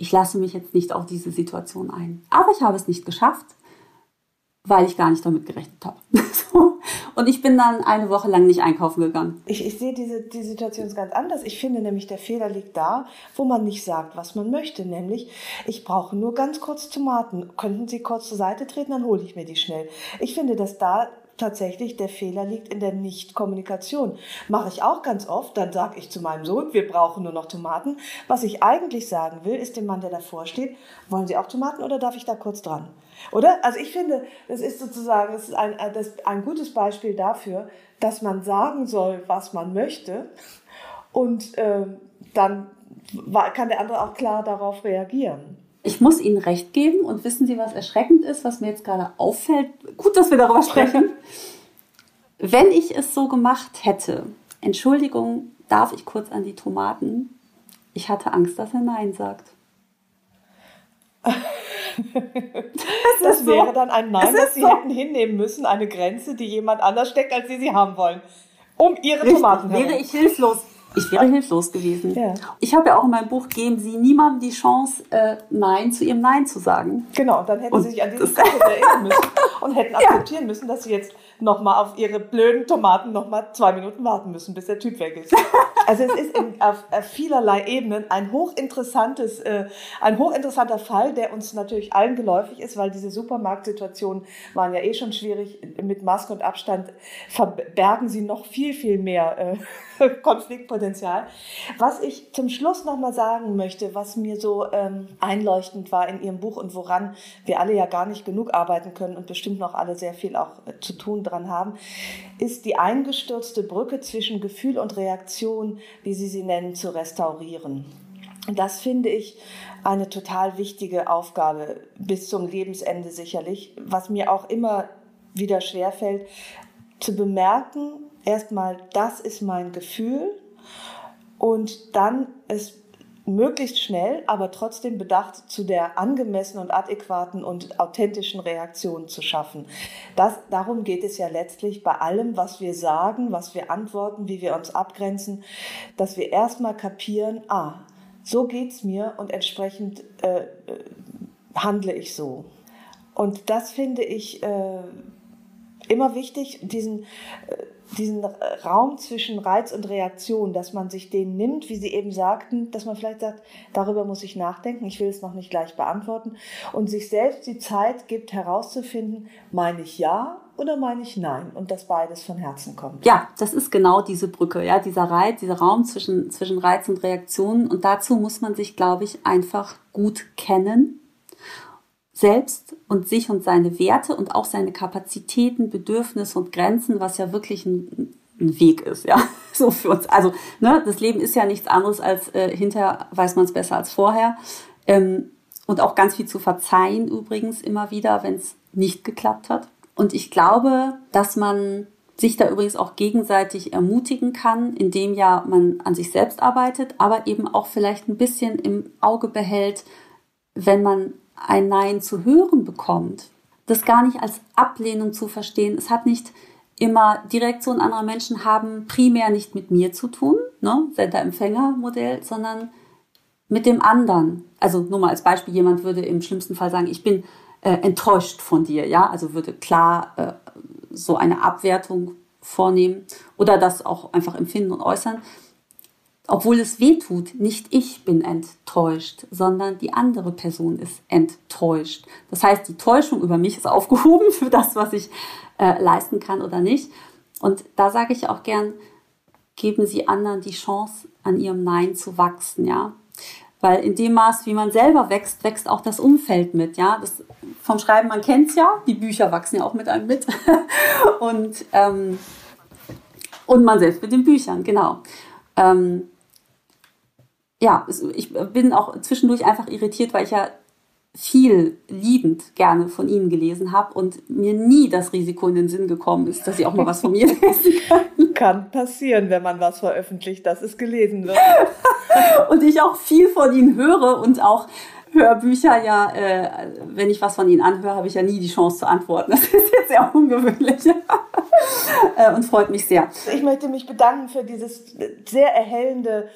ich lasse mich jetzt nicht auf diese Situation ein. Aber ich habe es nicht geschafft, weil ich gar nicht damit gerechnet habe. Und ich bin dann eine Woche lang nicht einkaufen gegangen. Ich, ich sehe diese die Situation ganz anders. Ich finde nämlich, der Fehler liegt da, wo man nicht sagt, was man möchte. Nämlich, ich brauche nur ganz kurz Tomaten. Könnten Sie kurz zur Seite treten, dann hole ich mir die schnell. Ich finde, dass da tatsächlich der Fehler liegt in der Nichtkommunikation. Mache ich auch ganz oft, dann sage ich zu meinem Sohn, wir brauchen nur noch Tomaten. Was ich eigentlich sagen will, ist dem Mann, der davor steht, wollen Sie auch Tomaten oder darf ich da kurz dran? Oder? Also ich finde, das ist sozusagen das ist ein, das ein gutes Beispiel dafür, dass man sagen soll, was man möchte und äh, dann kann der andere auch klar darauf reagieren ich muss Ihnen recht geben und wissen Sie, was erschreckend ist, was mir jetzt gerade auffällt? Gut, dass wir darüber sprechen. Wenn ich es so gemacht hätte, Entschuldigung, darf ich kurz an die Tomaten? Ich hatte Angst, dass er Nein sagt. das, wäre so. dann ein Nein, das Sie so. hätten hinnehmen müssen, eine Grenze, die jemand anders steckt, als Sie sie haben wollen. Um Ihre Richtig, Tomaten herum. Wäre ich hilflos. Ich wäre hilflos gewesen. Ja. Ich habe ja auch in meinem Buch, geben Sie niemandem die Chance, äh, Nein zu Ihrem Nein zu sagen. Genau, dann hätten und Sie sich an dieses Kapitel erinnern müssen und hätten akzeptieren ja. müssen, dass Sie jetzt nochmal auf Ihre blöden Tomaten nochmal zwei Minuten warten müssen, bis der Typ weg ist. Also es ist in, auf, auf vielerlei Ebenen ein hochinteressantes, äh, ein hochinteressanter Fall, der uns natürlich allen geläufig ist, weil diese Supermarktsituationen waren ja eh schon schwierig. Mit Maske und Abstand verbergen sie noch viel, viel mehr äh, Konfliktpotenzial. Was ich zum Schluss nochmal sagen möchte, was mir so ähm, einleuchtend war in Ihrem Buch und woran wir alle ja gar nicht genug arbeiten können und bestimmt noch alle sehr viel auch äh, zu tun dran haben, ist die eingestürzte Brücke zwischen Gefühl und Reaktion, wie Sie sie nennen, zu restaurieren. Das finde ich eine total wichtige Aufgabe bis zum Lebensende sicherlich, was mir auch immer wieder schwerfällt, zu bemerken, erstmal, das ist mein Gefühl und dann es möglichst schnell, aber trotzdem bedacht zu der angemessenen und adäquaten und authentischen Reaktion zu schaffen. Das, darum geht es ja letztlich bei allem, was wir sagen, was wir antworten, wie wir uns abgrenzen, dass wir erstmal kapieren, ah, so geht's mir und entsprechend äh, äh handle ich so. Und das finde ich äh, immer wichtig, diesen, äh, diesen Raum zwischen Reiz und Reaktion, dass man sich den nimmt, wie Sie eben sagten, dass man vielleicht sagt, darüber muss ich nachdenken, ich will es noch nicht gleich beantworten. Und sich selbst die Zeit gibt herauszufinden, meine ich ja oder meine ich nein? Und dass beides von Herzen kommt. Ja, das ist genau diese Brücke, ja, dieser Reiz, dieser Raum zwischen, zwischen Reiz und Reaktion. Und dazu muss man sich, glaube ich, einfach gut kennen selbst und sich und seine Werte und auch seine Kapazitäten, Bedürfnisse und Grenzen, was ja wirklich ein, ein Weg ist, ja, so für uns. Also, ne, das Leben ist ja nichts anderes als äh, hinterher weiß man es besser als vorher. Ähm, und auch ganz viel zu verzeihen übrigens immer wieder, wenn es nicht geklappt hat. Und ich glaube, dass man sich da übrigens auch gegenseitig ermutigen kann, indem ja man an sich selbst arbeitet, aber eben auch vielleicht ein bisschen im Auge behält, wenn man ein Nein zu hören bekommt, das gar nicht als Ablehnung zu verstehen. Es hat nicht immer die anderer Menschen haben primär nicht mit mir zu tun, ne, Sender-Empfänger-Modell, sondern mit dem anderen. Also nur mal als Beispiel, jemand würde im schlimmsten Fall sagen, ich bin äh, enttäuscht von dir, ja, also würde klar äh, so eine Abwertung vornehmen oder das auch einfach empfinden und äußern obwohl es weh tut, nicht ich bin enttäuscht, sondern die andere Person ist enttäuscht. Das heißt, die Täuschung über mich ist aufgehoben für das, was ich äh, leisten kann oder nicht. Und da sage ich auch gern, geben Sie anderen die Chance, an ihrem Nein zu wachsen, ja. Weil in dem Maß, wie man selber wächst, wächst auch das Umfeld mit, ja. Das, vom Schreiben, man kennt es ja, die Bücher wachsen ja auch mit einem mit. und, ähm, und man selbst mit den Büchern, genau. Ähm, ja, ich bin auch zwischendurch einfach irritiert, weil ich ja viel liebend gerne von Ihnen gelesen habe und mir nie das Risiko in den Sinn gekommen ist, dass Sie auch mal was von mir lesen können. Kann passieren, wenn man was veröffentlicht, dass es gelesen wird. und ich auch viel von Ihnen höre und auch Hörbücher ja, äh, wenn ich was von Ihnen anhöre, habe ich ja nie die Chance zu antworten. Das ist jetzt sehr ungewöhnlich äh, und freut mich sehr. Ich möchte mich bedanken für dieses sehr erhellende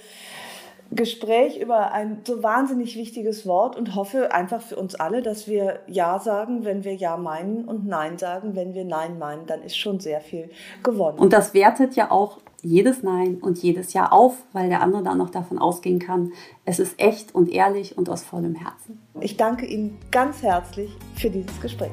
Gespräch über ein so wahnsinnig wichtiges Wort und hoffe einfach für uns alle, dass wir Ja sagen, wenn wir Ja meinen und Nein sagen, wenn wir Nein meinen. Dann ist schon sehr viel gewonnen. Und das wertet ja auch jedes Nein und jedes Ja auf, weil der andere dann noch davon ausgehen kann, es ist echt und ehrlich und aus vollem Herzen. Ich danke Ihnen ganz herzlich für dieses Gespräch.